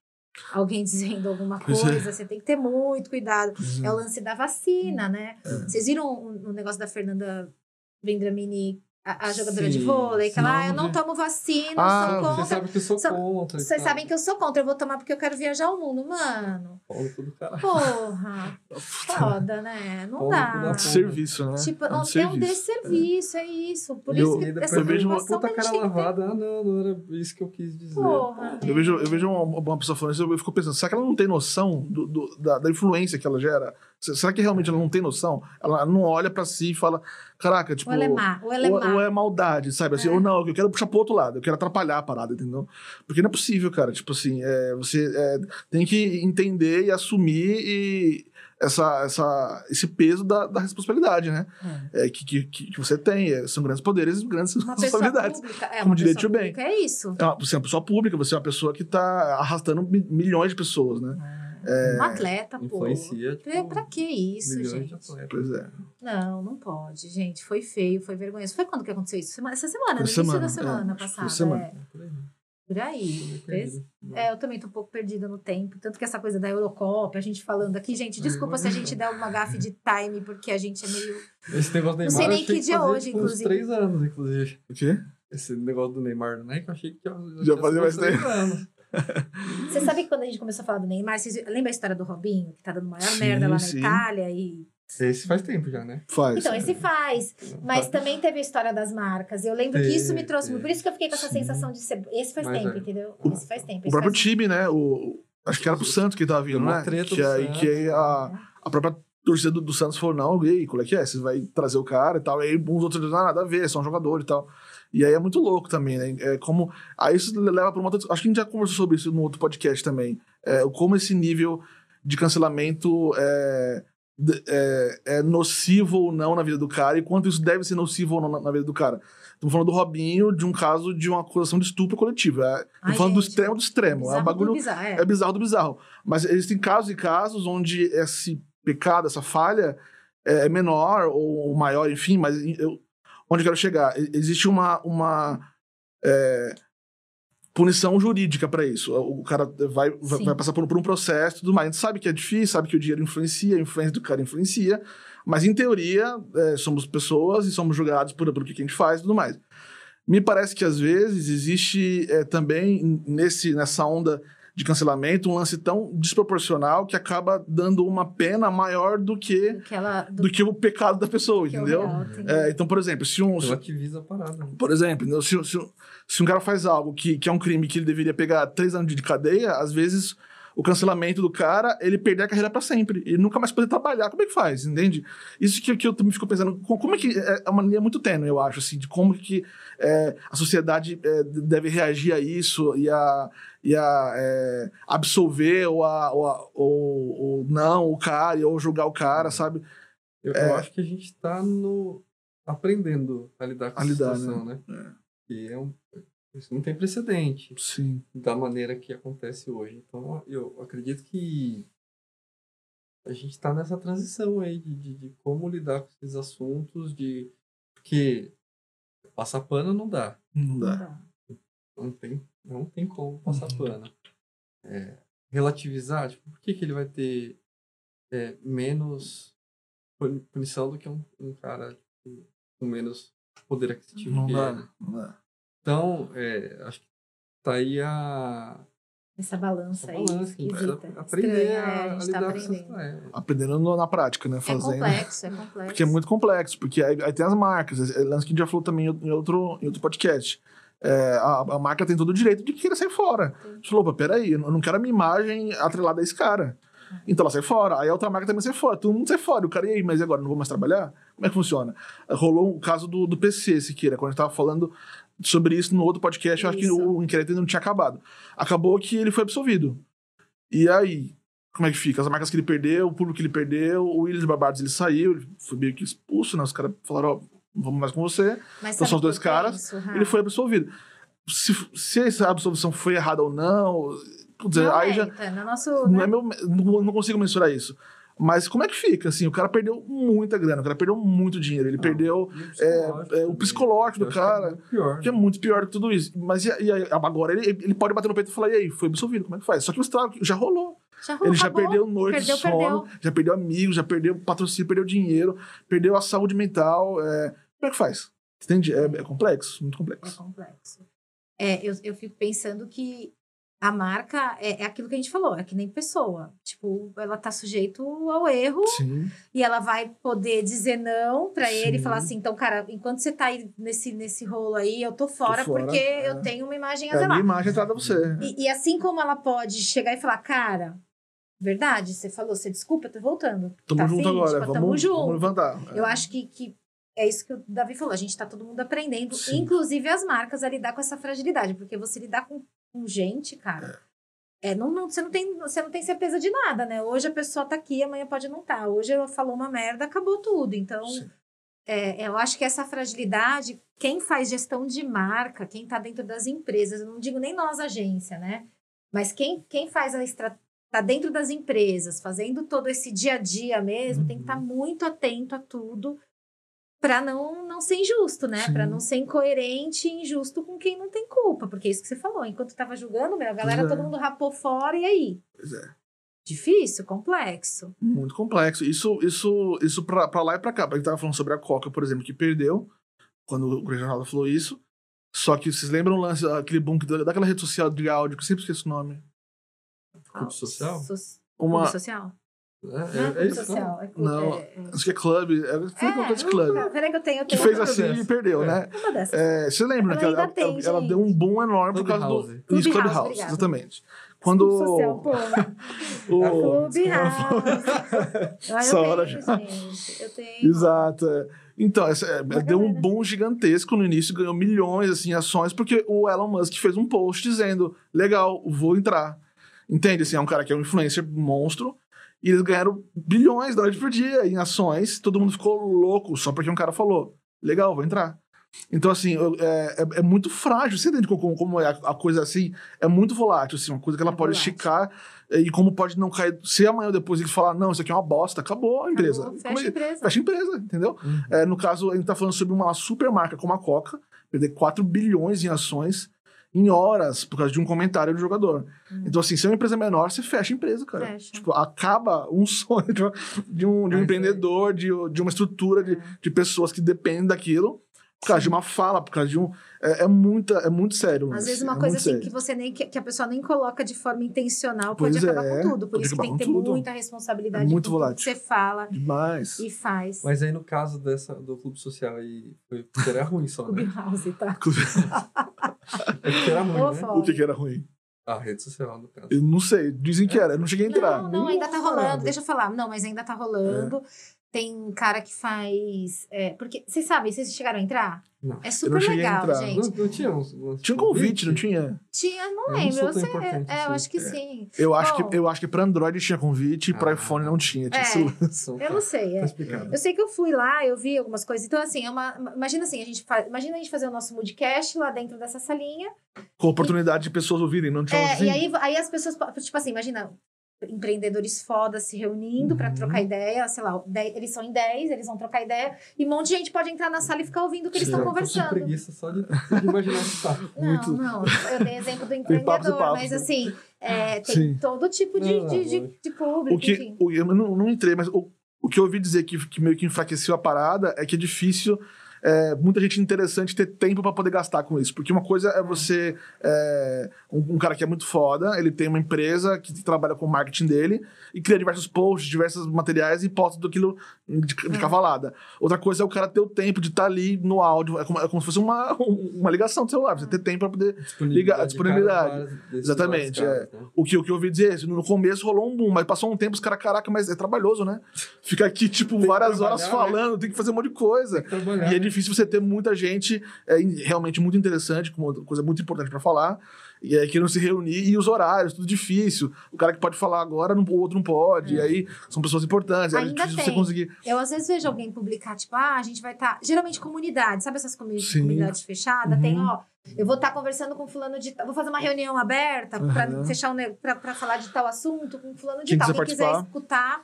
alguém dizendo alguma Pois é. coisa, você tem que ter muito cuidado. Pois é. É o lance da vacina, né? Vocês viram o, o negócio da Fernanda Vendramini, a, a jogadora de Sim, vôlei, que ela, ah, eu não tomo vacina, Ah, sou contra. sabe que eu sou contra. Vocês sabem que eu sou contra, eu vou tomar porque eu quero viajar o mundo, mano. Do caralho. Porra, foda, né? Não dá. Serviço, né? Tipo, É é um um, serviço. desserviço, é isso. Por Eu- isso que depois essa eu vejo uma puta cara lavada. Ah, não, não era isso que eu quis dizer. Porra. Eu vejo, eu vejo uma, uma pessoa falando isso, eu fico pensando, será que ela não tem noção do, do- da, da influência que ela gera? Se- Será que realmente ela não tem noção? Ela não olha pra si e fala, caraca, tipo. Ou ela é má, ou ela é má. Ou é maldade, sabe? Assim, É. Ou não, eu quero puxar pro outro lado, eu quero atrapalhar a parada, entendeu? Porque não é possível, cara. Tipo assim, é, você é, tem que entender e assumir e essa, essa, esse peso da, da responsabilidade, né? É, que, que, que você tem. é, são grandes poderes e grandes Uma responsabilidades. pública, é, como Ben. pública É isso. É uma- Você é uma pessoa pública, você é uma pessoa que tá arrastando mi- milhões de pessoas, né? Um atleta, pô. Influencia, tipo, Pra, que isso, gente? Pois é. Não, não pode, gente. Foi feio, foi vergonhoso. Foi quando que aconteceu isso? Essa semana, Foi no início semana, da é, semana que foi passada. semana. é. Por aí. Perdido. É, eu também tô um pouco perdida no tempo. Tanto que essa coisa da Eurocopa, a gente falando aqui, gente, desculpa se a gente der uma gafe de time, porque a gente é meio. Esse negócio do Não Neymar. sei eu nem que dia hoje, tipo, uns inclusive. três anos, inclusive. O quê? Esse negócio do Neymar no Nike, eu achei que já, Já fazia mais três anos. Você sabe que quando a gente começou a falar do Neymar, vocês lembra a história do Robinho, que tá dando maior Sim, merda lá na sim. Itália? E... Esse faz tempo já, né? Faz. Então, esse faz. Mas também teve a história das marcas. Eu lembro que isso me trouxe. Por isso que eu fiquei com essa Sim. sensação de ser. Esse faz Mas tempo, é. entendeu? Esse faz tempo. O próprio faz... time, né? O, acho que era pro Santos que tava vindo, né? treta Que do aí, que aí a, a própria torcida do, do Santos falou, não, e aí, qual é que é? Você vai trazer o cara e tal. E aí uns outros ah, nada a ver, é só um jogador e tal. E aí é muito louco também, né? É como. Aí isso leva pra uma outra. Acho que a gente já conversou sobre isso no outro podcast também. É, como esse nível de cancelamento é, é, é nocivo ou não na vida do cara e quanto isso deve ser nocivo ou não na, na vida do cara. Estamos falando do Robinho, de um caso de uma acusação de estupro coletivo. É, Ai, falando do gente, extremo do extremo. é Bizarro um do bagulho bizarro, é. é bizarro do bizarro. Mas existem casos e casos onde esse pecado, essa falha é menor ou maior, enfim, mas eu, onde eu quero chegar? Existe uma, uma é, punição jurídica para isso. O cara vai, vai passar por, por um processo e tudo mais. A gente sabe que é difícil, sabe que o dinheiro influencia, a influência do cara influencia, mas em teoria é, somos pessoas e somos julgados por, por o que a gente faz e tudo mais. Me parece que às vezes existe é, também nesse, nessa onda de cancelamento um lance tão desproporcional que acaba dando uma pena maior do que, Do que ela. Do do que o pecado da pessoa, é entendeu? real? É, então, por exemplo, se um, se- Relativiza a parada. né? por exemplo, se, se, se um cara faz algo que, que é um crime que ele deveria pegar três anos de cadeia, às vezes o cancelamento do cara, ele perder a carreira pra sempre e nunca mais poder trabalhar. Como é que faz, entende? Isso que, que eu também fico pensando, co- como é que é uma linha muito tênue, eu acho, assim, de como que é, a sociedade é, deve reagir a isso e a, e a é, absolver ou, a, ou, a- ou- ou não o cara ou julgar o cara, sabe? Eu, É. eu acho que a gente tá no... aprendendo a lidar com A essa lidar, situação, né? E é um... Isso não tem precedente Sim. da maneira que acontece hoje. Então, eu acredito que a gente está nessa transição aí de, de, de como lidar com esses assuntos, de porque passar pano não dá. Não dá. Não tem, não tem como passar Uhum. pano. É, relativizar, tipo, por que, que ele vai ter é, menos puni- punição do que um, um cara tipo, com menos poder aquisitivo Não que dá. ele? Não dá. Então, é, acho que tá aí a, Essa balança essa aí. balança, aprender estranha, a, é, a a gente tá lidar com aprendendo. é, Aprendendo na prática, né? É Fazendo. complexo, é complexo. Porque é muito complexo, porque aí, aí tem as marcas, é lance que a gente já falou também em outro, em outro podcast. É, a, a marca tem todo o direito de querer sair fora. Gente falou, opa, peraí, eu não quero a minha imagem atrelada a esse cara. Então ela sai fora. Aí a outra marca também sai fora. Todo mundo sai fora. O cara, e aí, mas e agora? Não vou mais trabalhar? Como é que funciona? Rolou o caso do, do PC, Siqueira, quando a gente tava falando sobre isso no outro podcast, eu acho que o inquérito ainda não tinha acabado. Acabou que ele foi absolvido. E aí, como é que fica? As marcas que ele perdeu, o público que ele perdeu, o Willis Barbados ele saiu, ele foi meio que expulso, né? Os caras falaram, ó, vamos mais com você. Mas Então são os dois caras, penso, Rafa? Ele foi absolvido. Se, se essa absolvição foi errada ou não, quer dizer, Não aí já entra no nosso, não, né? é meu, não, não consigo mensurar isso. Mas como é que fica? Assim, o cara perdeu muita grana, o cara perdeu muito dinheiro, ele Ah, perdeu o é, psicológico é, o psicológico Eu do acho que é cara, muito pior. que é muito pior que tudo isso. Mas e, e agora ele, ele pode bater no peito e falar: e aí, foi absolvido, como é que faz? Só que o estrago já rolou. Já Ele já acabou. perdeu noite Perdeu, de sono, perdeu. já perdeu amigos, já perdeu patrocínio, perdeu dinheiro, perdeu a saúde mental. é, Como é que faz? Entende? É, é complexo, muito É complexo. complexo. É, eu, eu fico pensando que a marca é, é aquilo que a gente falou, é que nem pessoa. Tipo, ela tá sujeito ao erro Sim. e ela vai poder dizer não pra ele e falar assim, então, cara, enquanto você tá aí nesse, nesse rolo aí, eu tô fora, fora, porque é. eu tenho uma imagem a É a minha zelar. imagem atrás de você. E, e assim como ela pode chegar e falar, cara, verdade, você falou, você desculpa, eu tô voltando. Tamo tá junto afim? agora, Tipo, vamos, tamo junto. vamos levantar. Eu acho que, que é isso que o Davi falou. A gente tá todo mundo aprendendo, Sim. inclusive as marcas, a lidar com essa fragilidade. Porque você lidar com, com gente, cara. É, não, não, você, não tem, você não tem certeza de nada, né? Hoje a pessoa tá aqui, amanhã pode não estar. Hoje ela falou uma merda, acabou tudo. Então, Sim. é, eu acho que essa fragilidade, quem faz gestão de marca, quem tá dentro das empresas, eu não digo nem nós, agência, né? Mas quem, quem faz a estratégia. Tá dentro das empresas, fazendo todo esse dia a dia mesmo, tem que Uhum. estar muito atento a tudo para não, não ser injusto, né? Para não ser incoerente e injusto com quem não tem culpa, porque é isso que você falou. Enquanto tava julgando, meu, a galera, é. todo mundo rapou fora, e aí? Pois é. Difícil, complexo. Muito complexo. Isso, isso, isso pra, pra lá e pra cá. A gente tava falando sobre a Coca, por exemplo, que perdeu, quando o Regional falou isso. Só que vocês lembram o lance, aquele boom que daquela rede social de áudio, que eu sempre esqueço o nome. Clube social? So Uma. Clube social? É, é é, é clube isso, não? social, é clube. Não, é, é. Acho que é clube. É, foi uma coisa de clube. não, peraí que eu tenho, eu Que tenho fez uma, assim dessas. e perdeu, É. né? uma dessas. É, você lembra? Que Ela ela, tem, ela, ela deu um boom enorme por causa do. Clubhouse. Isso, Clubhouse, Clubhouse, obrigada. exatamente. Clube Quando. social, pô. o- Clube House. Eu Essa hora já. gente. Eu tenho. Exato. é. Então, essa, é, Uma deu um boom gigantesco no início, ganhou milhões assim, em ações, porque o Elon Musk fez um post dizendo: legal, vou entrar. Entende? Assim, é um cara que é um influencer monstro, e eles ganharam bilhões da noite por dia em ações, todo mundo ficou louco só porque um cara falou: legal, vou entrar. Então, assim, eu- é, é, é muito frágil. Você entende como, como é a, a coisa assim? É muito volátil, assim, uma coisa que ela É pode volátil. esticar e como pode não cair. Se amanhã ou depois ele falar, não, isso aqui é uma bosta, acabou a empresa. Acabou, Fecha a empresa. fecha a empresa, entendeu? Uhum. É, no caso, a gente tá falando sobre uma super marca como a Coca, perder 4 bilhões em ações em horas por causa de um comentário do jogador. Hum. Então, assim, se é uma empresa menor, você fecha a empresa, cara. Fecha. Tipo, acaba um sonho de, um- de um, é- empreendedor, de, de uma estrutura de, É. de pessoas que dependem daquilo, por causa de uma fala, por causa de um. É, é muita, é muito sério. Às vezes é uma coisa muito assim sério. que você nem que, que a pessoa nem coloca de forma intencional Pois pode acabar é, com tudo. Por pode isso que tem que ter tudo. muita responsabilidade É muito volátil. que você fala Demais. e faz. Mas aí no caso dessa, do clube social aí, foi porque era ruim só, né? Clubhouse, tá? É porque era ruim, né? o que, que era ruim? A rede social, no caso. Eu não sei. Dizem que era. Eu não cheguei a entrar. Não, não, ainda tá rolando. Deixa eu falar. Não, mas ainda tá rolando. Tem cara que faz. é, porque vocês sabem, vocês chegaram a entrar? Não. É não super legal, entrar. gente. Não, não tinha uns, uns Tinha um convite, não tinha? Tinha, não Eu não lembro. sou Eu, tão sei, importante é, eu assim. acho que É. sim. Eu acho, Bom. que, eu acho que pra Android tinha convite e pra Ah. iPhone não tinha. Tinha É. Eu não sei. é. Tá explicado. Eu sei que eu fui lá, eu vi algumas coisas. Então, assim, é uma. Imagina assim, a gente faz. Imagina a gente fazer o nosso moodcast lá dentro dessa salinha. Com oportunidade de pessoas ouvirem, não tinha É, e aí, aí as pessoas, tipo assim, imagina empreendedores fodas se reunindo Uhum. trocar ideia, sei lá, dez- eles são em 10, eles vão trocar ideia, e um monte de gente pode entrar na sala e ficar ouvindo o que eles estão conversando. preguiça só de, de imaginar esse papo. Não, Muito. não, eu dei exemplo do empreendedor, papos, mas né? assim, é, tem Sim. todo tipo de, Não, não, de, de, de público, O que, enfim. o, eu não, não entrei, mas o, o que eu ouvi dizer que, que meio que enfraqueceu a parada é que é difícil é, muita gente interessante ter tempo pra poder gastar com isso. Porque uma coisa é você. é, um, um cara que é muito foda, ele tem uma empresa que trabalha com o marketing dele e cria diversos posts, diversos materiais e posta daquilo de, de É. cavalada. Outra coisa é o cara ter o tempo de estar ali no áudio. É como, é como se fosse uma, uma ligação do celular. Você ter tempo pra poder Liga- a disponibilidade. Exatamente, caras, né? O que, o que eu ouvi dizer, no começo rolou um boom, mas passou um tempo, os caras, caraca, mas é trabalhoso, né? Fica aqui, tipo, várias horas né? falando, tem que fazer um monte de coisa. E é né? Difícil você ter muita gente é, realmente muito interessante, com uma coisa muito importante pra falar, e aí querendo se reunir, e os horários, tudo difícil. O cara que pode falar agora, não- o outro não pode, e aí são pessoas importantes, é Ainda difícil você tem. conseguir. Eu às vezes vejo alguém publicar, tipo, ah, a gente vai estar. Geralmente comunidade, sabe essas comunidades fechadas? Tem, Uhum. ó, eu vou estar conversando com fulano de tal. Vou fazer uma reunião aberta pra Aham. fechar um pra falar de tal assunto com fulano de Quem tal. quiser Quem quiser participar. escutar,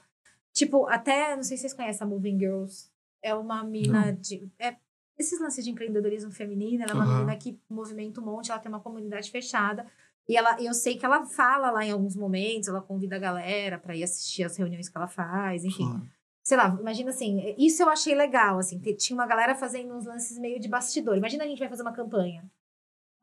tipo, até, não sei se vocês conhecem a Moving Girls. É uma mina de. É, esses lances de empreendedorismo feminino, ela é uma Aham. menina que movimenta um monte, ela tem uma comunidade fechada. E ela, eu sei que ela fala lá em alguns momentos, ela convida a galera pra ir assistir as reuniões que ela faz, enfim sei lá, imagina assim, isso eu achei legal, assim, tinha uma galera fazendo uns lances meio de bastidor. Imagina a gente vai fazer uma campanha.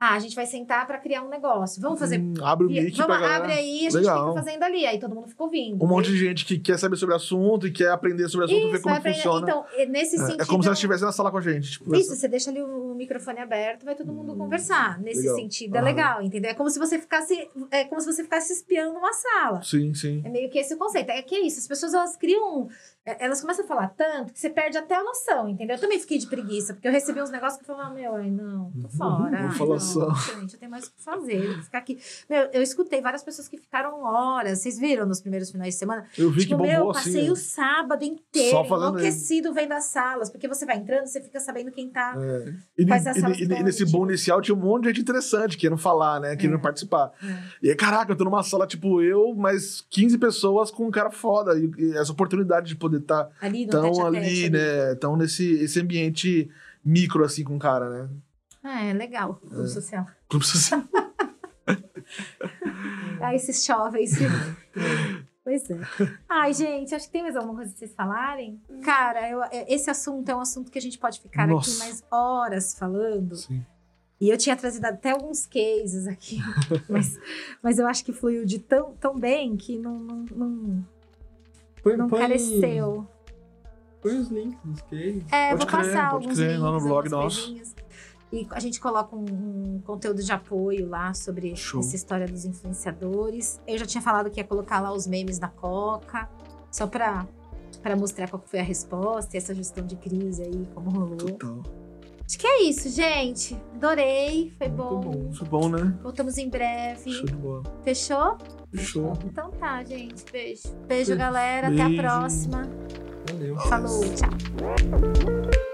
Ah, a gente vai sentar pra criar um negócio. Vamos fazer. Hum, abre o mic Vamos, pra abre aí, a gente Legal. fica fazendo ali. Aí todo mundo ficou ouvindo. Um monte de gente que quer saber sobre o assunto e quer aprender sobre o assunto, ver Isso, como vai que aprender. funciona. Então, nesse É, sentido. é como se ela estivesse na sala com a gente. Tipo, Isso, você deixa ali o microfone aberto, vai todo mundo conversar. Nesse Hum, legal. sentido, é Aham. legal, entendeu? É como se você ficasse. É como se você ficasse espiando uma sala. Sim, sim. É meio que esse o conceito. É que é isso, as pessoas elas criam. É, Elas começam a falar tanto que você perde até a noção, entendeu? Eu também fiquei de preguiça, porque eu recebi uns negócios que eu falava, meu, ai, não, tô fora. ai, falar não, só. gente, eu tenho mais o que fazer. eu Ficar aqui. Meu, eu escutei várias pessoas que ficaram horas. Vocês viram nos primeiros finais de semana? Eu vi tipo, que meu, bombou passei assim. o sábado inteiro, enlouquecido vendo as salas, porque você vai entrando, você fica sabendo quem tá. É. E, Faz e- as salas e- e todas, nesse boom inicial tinha um monte de gente interessante querendo falar, né? Querendo É. participar. É. E aí, caraca, eu tô numa sala tipo eu, mais 15 pessoas com um cara foda. E, e essa oportunidade de poder estar Ali no tão ali, né? Tão nesse esse ambiente micro, assim, com o cara, né? Ah, é legal, clube social. Clube social. Ah, esses jovens. pois é. Ai, gente, acho que tem mais alguma coisa pra vocês falarem? Cara, eu- é- esse assunto é um assunto que a gente pode ficar aqui Nossa. mais horas falando. Sim. E eu tinha trazido até alguns cases aqui, mas, mas eu acho que fluiu de tão, tão bem que não, não, não, Põe, não põe- careceu. Põe os links dos cases. É, Pode vou crer, passar pode alguns crer, links, lá no blog nosso. E a gente coloca um, um conteúdo de apoio lá sobre Show. essa história dos influenciadores. Eu já tinha falado que ia colocar lá os memes da Coca, só pra, pra mostrar qual foi a resposta e essa gestão de crise aí, como rolou. Total. Acho que é isso, gente. Adorei, foi Muito bom. bom. Foi bom, né? Voltamos em breve. Show de bola. Fechou? Show. Então tá, gente. Beijo. Beijo, Beijo. galera. Até a Beijo. próxima. Valeu. Falou. Tchau.